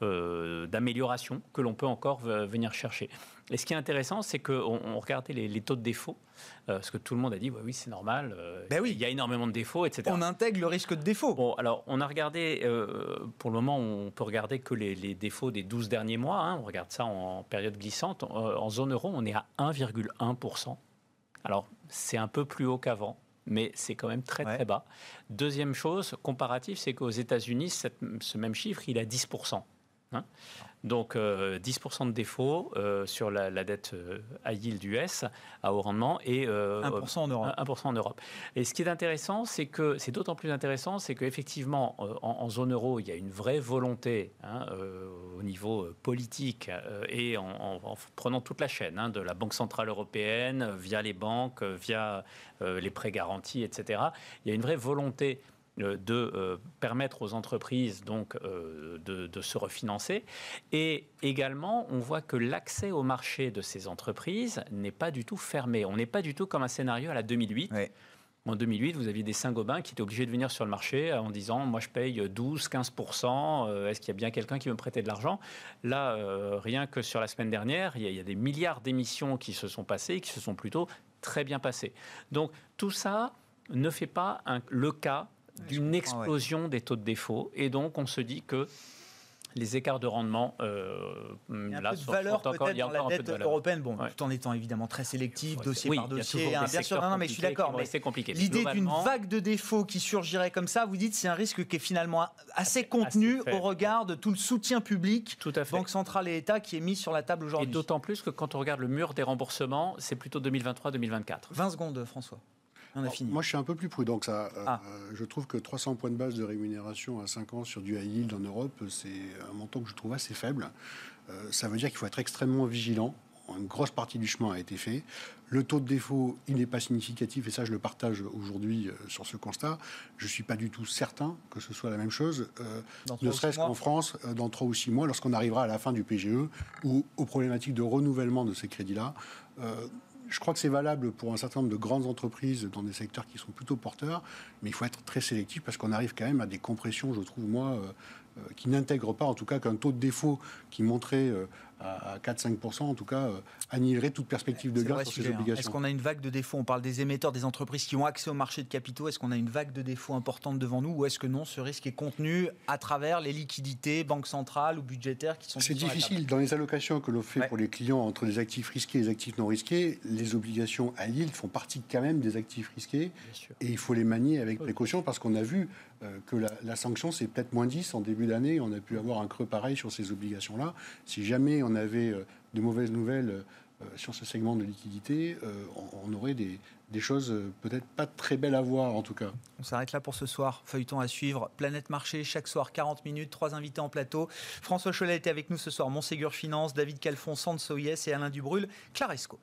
euh, d'amélioration que l'on peut encore venir chercher. Et ce qui est intéressant, c'est qu'on on regardait les, les taux de défaut, euh, parce que tout le monde a dit, oui, c'est normal, euh, Ben oui. il y a énormément de défauts, etc. On intègre le risque de défaut. Bon, alors, on a regardé, euh, pour le moment, on peut regarder que les, les défauts des 12 derniers mois. hein. on regarde ça en période glissante. En zone euro, on est à 1,1%. Alors, c'est un peu plus haut qu'avant, mais c'est quand même très, Ouais. très bas. Deuxième chose, comparatif, c'est qu'aux États-Unis, cette- ce même chiffre, il est à 10%. Hein. Donc, euh, 10% de défaut euh, sur la, la dette euh, high yield US à haut rendement et euh, 1% en Europe. 1% en Europe. Et ce qui est intéressant, c'est que c'est d'autant plus intéressant, c'est qu'effectivement, euh, en, en zone euro, il y a une vraie volonté hein, euh, au niveau euh, politique euh, et en, en- en prenant toute la chaîne, hein, de la Banque centrale européenne, euh, via les banques, euh, via euh, les prêts garantis, etc. Il y a une vraie volonté euh, de euh, permettre aux entreprises donc euh, de, de se refinancer et également on voit que l'accès au marché de ces entreprises n'est pas du tout fermé on n'est pas du tout comme un scénario à la 2008 Ouais. en 2008, vous aviez des Saint-Gobain qui étaient obligés de venir sur le marché en disant Moi, je paye 12-15%, euh, est-ce qu'il y a bien quelqu'un qui veut me prêter de l'argent? Là, euh, rien que sur la semaine dernière, il y, a, il y a des milliards d'émissions qui se sont passées, qui se sont plutôt très bien passées. Donc, tout ça ne fait pas un- le cas d'une explosion des taux de défaut. Et donc, on se dit que les écarts de rendement, euh, Il y a un là, peu de valeur peut-être dans la dette de européenne, bon, Ouais. tout en étant évidemment très sélectif, Ouais, dossier oui, par dossier. hein, bien sûr, non, non, mais je suis d'accord. mais rester compliqués. Mais L'idée d'une vague de défauts qui surgirait comme ça, vous dites c'est un risque qui est finalement assez contenu assez au regard de tout le soutien public, Tout à fait. Banque centrale et État, qui est mis sur la table Et aujourd'hui. d'autant plus que quand on regarde le mur des remboursements, c'est plutôt 2023-2024. 20 secondes, François. On a Alors, fini. Moi, je suis un peu plus prudent que ça. Euh, Ah. euh, je trouve que 300 points de base de rémunération à 5 ans sur du high yield en Europe, c'est un montant que je trouve assez faible. Euh, ça veut dire qu'il faut être extrêmement vigilant. Une grosse partie du chemin a été fait. Le taux de défaut, il n'est pas significatif, et ça, je le partage aujourd'hui sur ce constat. Je ne suis pas du tout certain que ce soit la même chose, euh, ne serait-ce qu'en France, euh, dans 3 ou 6 mois, lorsqu'on arrivera à la fin du PGE, ou aux problématiques de renouvellement de ces crédits-là. Euh, je crois que c'est valable pour un certain nombre de grandes entreprises dans des secteurs qui sont plutôt porteurs, mais il faut être très sélectif parce qu'on arrive quand même à des compressions, je trouve, moi, euh, euh, qui n'intègrent pas, en tout cas, qu'un taux de défaut qui montrait euh, à 4-5%, en tout cas, euh, annihilerait toute perspective de gain sur ces hein. obligations. Est-ce qu'on a une vague de défauts? On parle des émetteurs, des entreprises qui ont accès au marché de capitaux. Est-ce qu'on a une vague de défauts importante devant nous? Ou est-ce que non, ce risque est contenu à travers les liquidités, banques centrales ou budgétaires qui sont C'est difficile. Dans les allocations que l'on fait pour les clients entre les actifs risqués et les actifs non risqués, les obligations à yield font partie quand même des actifs risqués. Et il faut les manier avec précaution parce qu'on a vu que la, sanction, c'est peut-être moins 10 en début d'année. On a pu avoir un creux pareil sur ces obligations-là. Si jamais on avait euh, de mauvaises nouvelles euh, sur ce segment de liquidité, on, aurait des, choses peut-être pas très belles à voir en tout cas. On s'arrête là pour ce soir. Feuilleton à suivre. Planète Marché, chaque soir 40 minutes, trois invités en plateau. François Cholet était avec nous ce soir, Monségur Finance, David Calfon, Sanso Yes et Alain Dubrul, Claresco.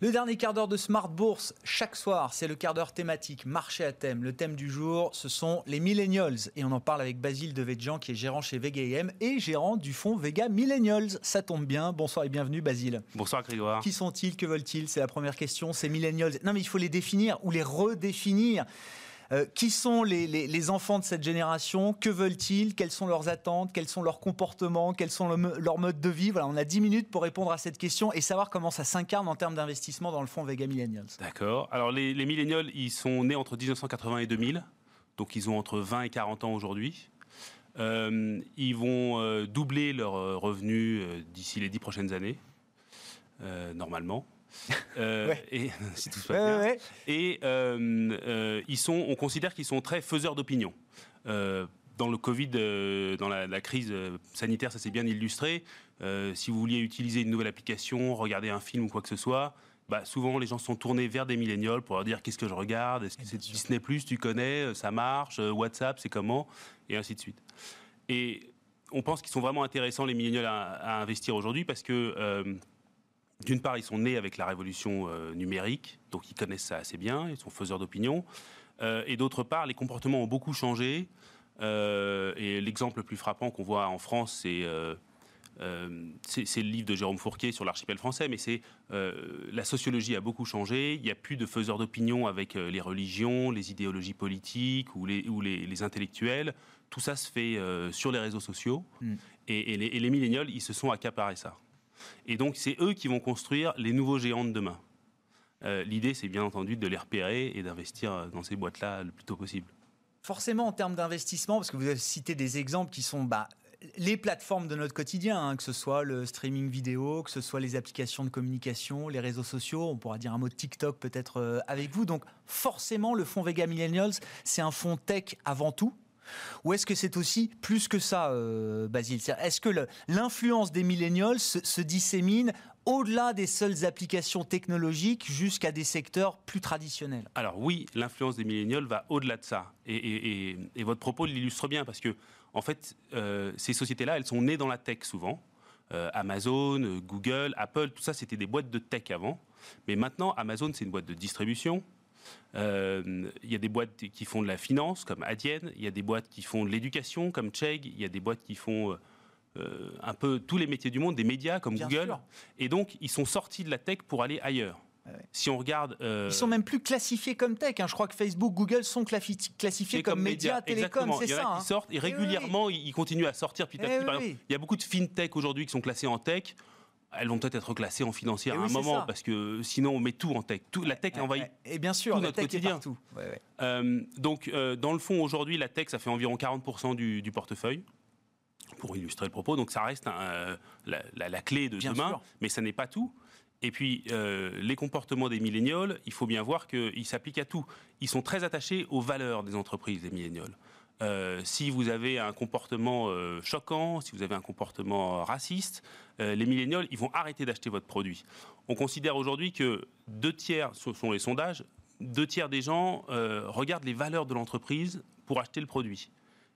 Le dernier quart d'heure de Smart Bourse, chaque soir, c'est le quart d'heure thématique, marché à thème. Le thème du jour, ce sont les millennials. Et on en parle avec Basile Devedjian, qui est gérant chez Vega IM et gérant du fonds Vega Millennials. Ça tombe bien. Bonsoir et bienvenue, Basile. Bonsoir, Grégoire. Qui sont-ils? Que veulent-ils? C'est la première question. Ces millennials. Non, mais il faut les définir ou les redéfinir. Euh, qui sont les, enfants de cette génération? Que veulent-ils? Quelles sont leurs attentes? Quels sont leurs comportements? Quels sont leurs modes de vie? Voilà, on a 10 minutes pour répondre à cette question et savoir comment ça s'incarne en termes d'investissement dans le fonds Vega Millennials. D'accord. Alors les, les millennials, ils sont nés entre 1980 et 2000, donc ils ont entre 20 et 40 ans aujourd'hui. Euh, ils vont euh, doubler leurs revenus d'ici les 10 prochaines années, normalement. Euh, et Et euh, euh, ils sont, on considère qu'ils sont très faiseurs d'opinion. dans le Covid, dans la, crise sanitaire, ça s'est bien illustré. si vous vouliez utiliser une nouvelle application, regarder un film ou quoi que ce soit, bah, souvent les gens sont tournés vers des millénials pour leur dire qu'est-ce que je regarde, est-ce que c'est Disney Plus, tu connais, ça marche, WhatsApp, c'est comment, et ainsi de suite. Et on pense qu'ils sont vraiment intéressants les millénials à, investir aujourd'hui parce que d'une part, ils sont nés avec la révolution euh, numérique, donc ils connaissent ça assez bien, ils sont faiseurs d'opinion. Euh, et d'autre part, les comportements ont beaucoup changé. Euh, et l'exemple le plus frappant qu'on voit en France, c'est le livre de Jérôme Fourquet sur l'archipel français, mais c'est la sociologie a beaucoup changé. Il n'y a plus de faiseurs d'opinion avec les religions, les idéologies politiques ou les, ou les, intellectuels. Tout ça se fait sur les réseaux sociaux. Mm. Et, les, et les millénials, ils se sont accaparés ça. Et donc, c'est eux qui vont construire les nouveaux géants de demain. Euh, l'idée, c'est bien entendu de les repérer et d'investir dans ces boîtes-là le plus tôt possible. Forcément, en termes d'investissement, parce que vous avez cité des exemples qui sont bah, les plateformes de notre quotidien, hein, que ce soit le streaming vidéo, que ce soit les applications de communication, les réseaux sociaux, on pourra dire un mot de TikTok peut-être euh, avec vous. Donc forcément, le fonds Vega Millennials, c'est un fonds tech avant tout, ou est-ce que c'est aussi plus que ça, euh, Basile? Est-ce que l'influence des millennials se, dissémine au-delà des seules applications technologiques jusqu'à des secteurs plus traditionnels? Alors oui, l'influence des millennials va au-delà de ça. Et, votre propos l'illustre bien parce que, en fait, euh, ces sociétés-là, elles sont nées dans la tech souvent. Euh, Amazon, Google, Apple, tout ça, c'était des boîtes de tech avant. Mais maintenant, Amazon, c'est une boîte de distribution. Euh, il y a des boîtes qui font de la finance, comme Adyen. Il y a des boîtes qui font de l'éducation, comme Chegg. Il y a des boîtes qui font euh, un peu tous les métiers du monde, des médias, comme Google. Et donc, ils sont sortis de la tech pour aller ailleurs. Si on regarde, euh, ils sont même plus classifiés comme tech. Hein. Je crois que Facebook, Google sont classifiés comme, médias, télécom, c'est ça. Qui hein. sortent et eh régulièrement, ils continuent à sortir petit à eh il y a beaucoup de fintech aujourd'hui qui sont classés en tech elles vont peut-être être classées en financière eh à un moment, parce que sinon on met tout en tech. Tout, la tech envahit et bien sûr, tout notre quotidien. Euh, donc, euh, dans le fond, aujourd'hui, la tech, ça fait environ 40% du, portefeuille, pour illustrer le propos. Donc, ça reste euh, la, clé de demain, mais ça n'est pas tout. Et puis, les comportements des millénials, il faut bien voir qu'ils s'appliquent à tout. Ils sont très attachés aux valeurs des entreprises, des millénials. Euh, si vous avez un comportement euh, choquant, si vous avez un comportement raciste, euh, les millénials, ils vont arrêter d'acheter votre produit. On considère aujourd'hui que deux tiers, ce sont les sondages, deux tiers des gens regardent les valeurs de l'entreprise pour acheter le produit.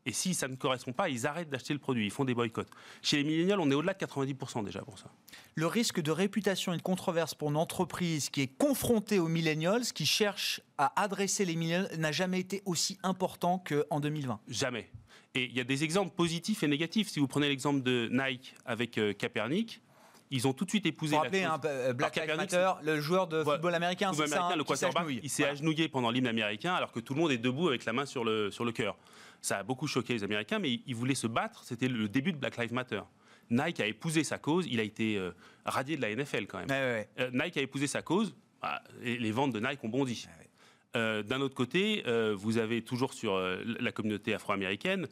Et si ça ne correspond pas, ils arrêtent d'acheter le produit, ils font des boycotts. Chez les millénials, on est au-delà de 90% déjà pour ça. Le risque de réputation et de controverse pour une entreprise qui est confrontée aux millennials, qui cherche à adresser les millennials, n'a jamais été aussi important qu'en 2020 Jamais. Et il y a des exemples positifs et négatifs. Si vous prenez l'exemple de Nike avec euh, Capernic, ils ont tout de suite épousé Pour la cause. hein, euh, Black Lives Matter, le joueur de Voilà. football américain, Football c'est ça, américain, hein, le quarterback, il s'est Voilà. agenouillé pendant l'hymne américain alors que tout le monde est debout avec la main sur le, sur le cœur. Ça a beaucoup choqué les Américains, mais ils voulaient se battre. C'était le début de Black Lives Matter. Nike a épousé sa cause. Il a été euh, radié de la NFL quand même. Ouais, ouais, ouais. Euh, Nike a épousé sa cause. Bah, et les ventes de Nike ont bondi. Euh, D'un autre côté, vous avez toujours sur la communauté afro-américaine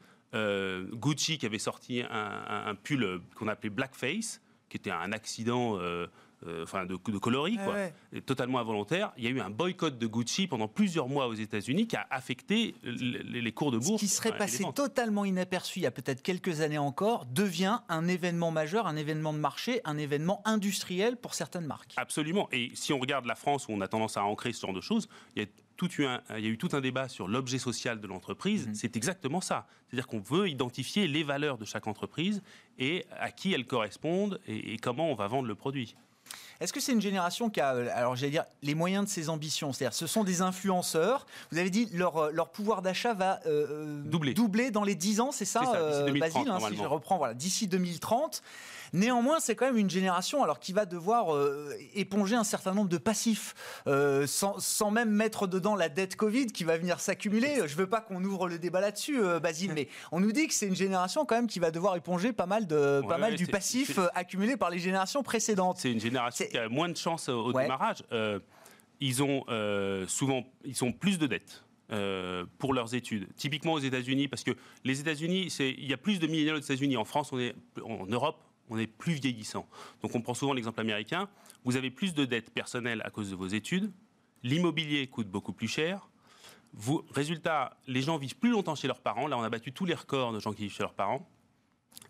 Gucci qui avait sorti un, un- un pull qu'on appelait Blackface, qui était un accident euh, euh, enfin de, de coloris, quoi, ouais. totalement involontaire. Il y a eu un boycott de Gucci pendant plusieurs mois aux États-Unis qui a affecté les, les cours de Ce bourse. qui serait euh, passé totalement inaperçu il y a peut-être quelques années encore devient un événement majeur, un événement de marché, un événement industriel pour certaines marques. Absolument. Et si on regarde la France, où on a tendance à ancrer ce genre de choses, il y a, tout eu un, il y a eu tout un débat sur l'objet social de l'entreprise. Mhm. C'est exactement ça. C'est-à-dire qu'on veut identifier les valeurs de chaque entreprise et à qui elles correspondent et, et comment on va vendre le produit. Est-ce que c'est une génération qui a, euh, alors j'allais dire, les moyens de ses ambitions? C'est-à-dire, ce sont des influenceurs. Vous avez dit leur, euh, leur pouvoir d'achat va euh, Doubler. doubler dans les 10 ans, c'est ça, ça, d'ici euh, 2030, Basile, hein, si je reprends, voilà, d'ici 2030. Néanmoins, c'est quand même une génération alors qui va devoir euh, éponger un certain nombre de passifs, euh, sans, sans même mettre dedans la dette Covid qui va venir s'accumuler. Je veux pas qu'on ouvre le débat là-dessus, euh, Basile, mais on nous dit que c'est une génération quand même qui va devoir éponger pas mal de, pas mal ouais, du passif accumulé par les générations précédentes. C'est une génération qui a moins de chance au Ouais. démarrage. Ils ont souvent ils ont plus de dettes. euh, pour leurs études. Typiquement aux États-Unis, parce que les États-Unis, il y a plus de millénaires aux États-Unis. En France, on est, en Europe, on est plus vieillissant. Donc on prend souvent l'exemple américain. Vous avez plus de dettes personnelles à cause de vos études. L'immobilier coûte beaucoup plus cher. Résultat, les gens vivent plus longtemps chez leurs parents. Là, on a battu tous les records de gens qui vivent chez leurs parents.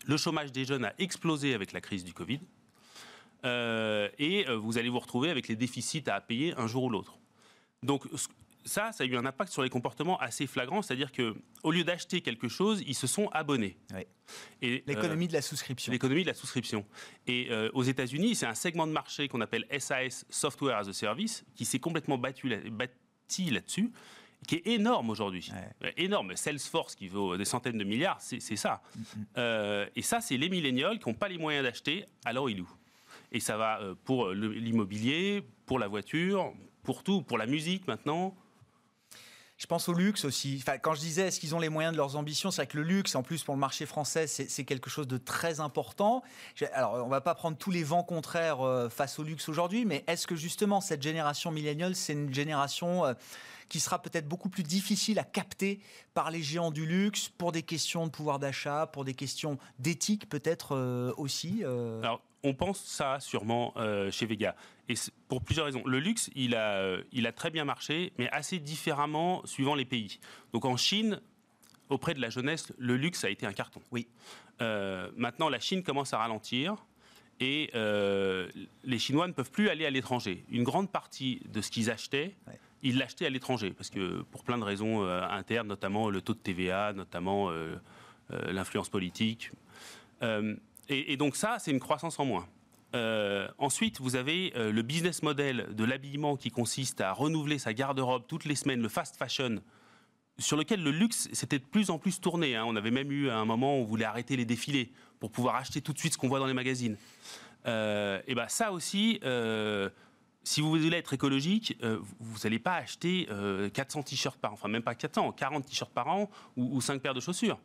Le chômage des jeunes a explosé avec la crise du Covid. Euh, et euh, vous allez vous retrouver avec les déficits à payer un jour ou l'autre. Donc ça, ça a eu un impact sur les comportements assez flagrant, c'est-à-dire que au lieu d'acheter quelque chose, ils se sont abonnés. Et, euh, L'économie de la souscription. L'économie de la souscription. Et euh, aux États-Unis, c'est un segment de marché qu'on appelle SAS, Software as a Service, qui s'est complètement battu bâti là-dessus, qui est énorme aujourd'hui. Euh, Énorme. Salesforce, qui vaut des centaines de milliards, c'est ça. Euh, et ça, c'est les millénials qui n'ont pas les moyens d'acheter, alors ils louent. Et ça va pour l'immobilier, pour la voiture, pour tout, pour la musique maintenant. Je pense au luxe aussi. Quand je disais est-ce qu'ils ont les moyens de leurs ambitions, c'est vrai que le luxe, en plus pour le marché français, c'est quelque chose de très important. Alors, on va pas prendre tous les vents contraires euh, face au luxe aujourd'hui, mais est-ce que justement cette génération milléniale, c'est une génération euh, qui sera peut-être beaucoup plus difficile à capter par les géants du luxe pour des questions de pouvoir d'achat, pour des questions d'éthique peut-être euh, aussi Alors, on pense ça sûrement chez Vega. Et pour plusieurs raisons. Le luxe, il a, euh, il a très bien marché, mais assez différemment suivant les pays. Donc en Chine, auprès de la jeunesse, le luxe a été un carton. Oui. Euh, maintenant, la Chine commence à ralentir. Et euh, les Chinois ne peuvent plus aller à l'étranger. Une grande partie de ce qu'ils achetaient, Ouais. ils l'achetaient à l'étranger. Parce que pour plein de raisons euh, internes, notamment le taux de TVA, notamment l'influence politique. Et, et donc ça, c'est une croissance en moins. Euh, ensuite, vous avez euh, le business model de l'habillement qui consiste à renouveler sa garde-robe toutes les semaines, le fast fashion, sur lequel le luxe s'était de plus en plus tourné. hein. On avait même eu un moment où on voulait arrêter les défilés pour pouvoir acheter tout de suite ce qu'on voit dans les magazines. Euh, et ben ça aussi, si vous voulez être écologique, vous n'allez pas acheter euh, 400 t-shirts par an, enfin même pas 400, 40 t-shirts par an ou, ou 5 paires de chaussures.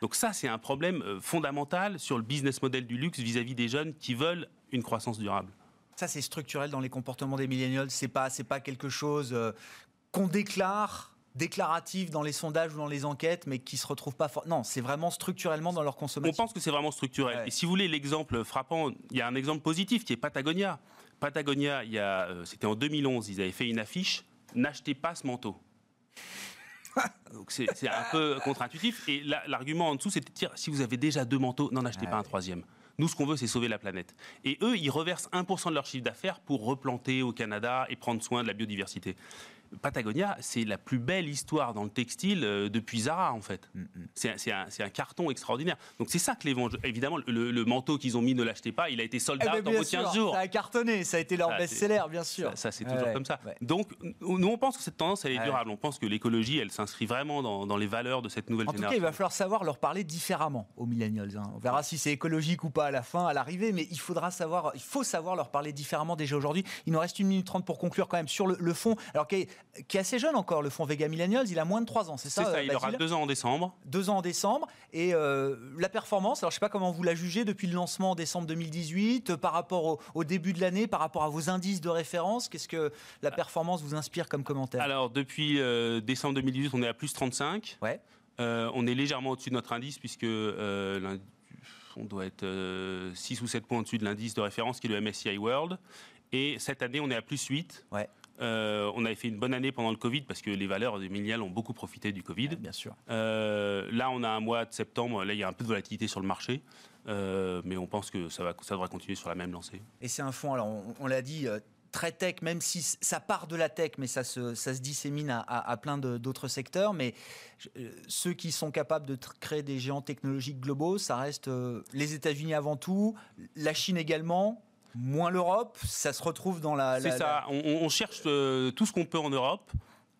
Donc ça, c'est un problème fondamental sur le business model du luxe vis-à-vis des jeunes qui veulent une croissance durable. Ça, c'est structurel dans les comportements des millénials. C'est pas, c'est pas quelque chose euh, qu'on déclare, déclaratif dans les sondages ou dans les enquêtes, mais qui se retrouve pas. for- Non, c'est vraiment structurellement dans leur On consommation. pense que c'est vraiment structurel. Ouais. Et si vous voulez l'exemple frappant, il y a un exemple positif qui est Patagonia. Patagonia, il y a, euh, c'était en 2011, ils avaient fait une affiche n'achetez pas ce manteau. Donc c'est c'est un peu contre-intuitif. Et la- l'argument en dessous, c'était de dire si vous avez déjà deux manteaux, n'en achetez Ah pas un troisième. Nous, ce qu'on veut, c'est sauver la planète. Et eux, ils reversent 1% de leur chiffre d'affaires pour replanter au Canada et prendre soin de la biodiversité. Patagonia, c'est la plus belle histoire dans le textile euh, depuis Zara, en fait. Mm, mm. C'est un, un, un, carton extraordinaire. Donc c'est ça que les vendeurs. Évidemment, le, le manteau qu'ils ont mis, ne l'achetez pas, il a été sold out eh en 15 jours. Ça a cartonné, ça a été leur best-seller, bien sûr. Ça, ça c'est toujours ouais, comme ça. Ouais. Donc, nous, on pense que cette tendance, elle est durable. On pense que l'écologie, elle s'inscrit vraiment dans, dans, les valeurs de cette nouvelle en génération. En tout cas, il va falloir savoir leur parler différemment aux millennials. Hein. On verra si c'est écologique ou pas à la fin, à l'arrivée, mais il faudra savoir, il faut savoir leur parler différemment déjà aujourd'hui. Il nous reste une minute trente pour conclure quand même sur le, le fond, alors est, qui est, assez jeune encore, le fond Vega Millennials. Il a moins de trois ans, c'est ça C'est ça, il aura deux ans en décembre. Deux ans en décembre. Et euh, la performance, alors je sais pas comment vous la jugez depuis le lancement en décembre 2018, euh, par rapport au, au début de l'année, par rapport à vos indices de référence. Qu'est-ce que la performance vous inspire comme commentaire? Alors, depuis euh, décembre 2018, on est à plus 35. Ouais. Euh, on est légèrement au-dessus de notre indice, puisque on doit être 6 ou 7 points au-dessus de l'indice de référence qui est le MSCI World. Et cette année, on est à plus 8. Ouais. Euh, on avait fait une bonne année pendant le Covid parce que les valeurs des millénials ont beaucoup profité du Covid. Ouais, bien sûr. Euh, là, on a un mois de septembre. Là, il y a un peu de volatilité sur le marché. Euh, mais on pense que ça, va, ça devrait continuer sur la même lancée. Et c'est un fonds, alors on, on l'a dit, très tech, même si ça part de la tech, mais ça se, ça se dissémine à, à, à plein d'autres secteurs. Mais euh, ceux qui sont capables de créer des géants technologiques globaux, ça reste euh, les États-Unis avant tout, la Chine également. Moins l'Europe, ça se retrouve dans la. C'est ça. la... On, on, cherche euh, tout ce qu'on peut en Europe.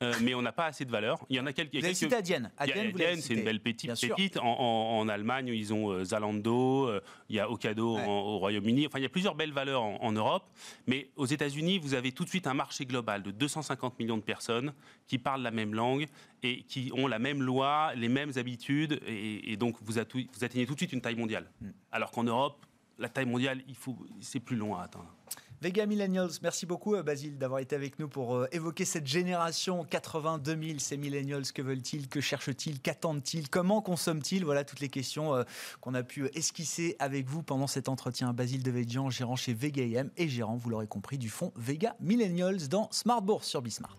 Euh, mais on n'a pas assez de valeur. Il y en a quelques. Vous avez cité Adyen. Adyen, Adyen c'est une belle petite. pépite. En, en, en, Allemagne, ils ont euh, Zalando, euh, il y a Ocado ouais. en, au Royaume-Uni. Enfin, il y a plusieurs belles valeurs en, en Europe. Mais aux États-Unis, vous avez tout de suite un marché global de 250 millions de personnes qui parlent la même langue et qui ont la même loi, les mêmes habitudes. Et, et donc, vous, vous, atteignez tout de suite une taille mondiale. Mm. Alors qu'en Europe, la taille mondiale, il faut, c'est plus long à atteindre. Vega Millennials, merci beaucoup Basile d'avoir été avec nous pour euh, évoquer cette génération 80-2000, ces millennials, que veulent-ils, que cherchent-ils, qu'attendent-ils, comment consomment-ils? Voilà toutes les questions euh, qu'on a pu esquisser avec vous pendant cet entretien. Basile Devedjian, gérant chez Vega IM et gérant, vous l'aurez compris, du fonds Vega Millennials dans Smart Bourse sur Bismart.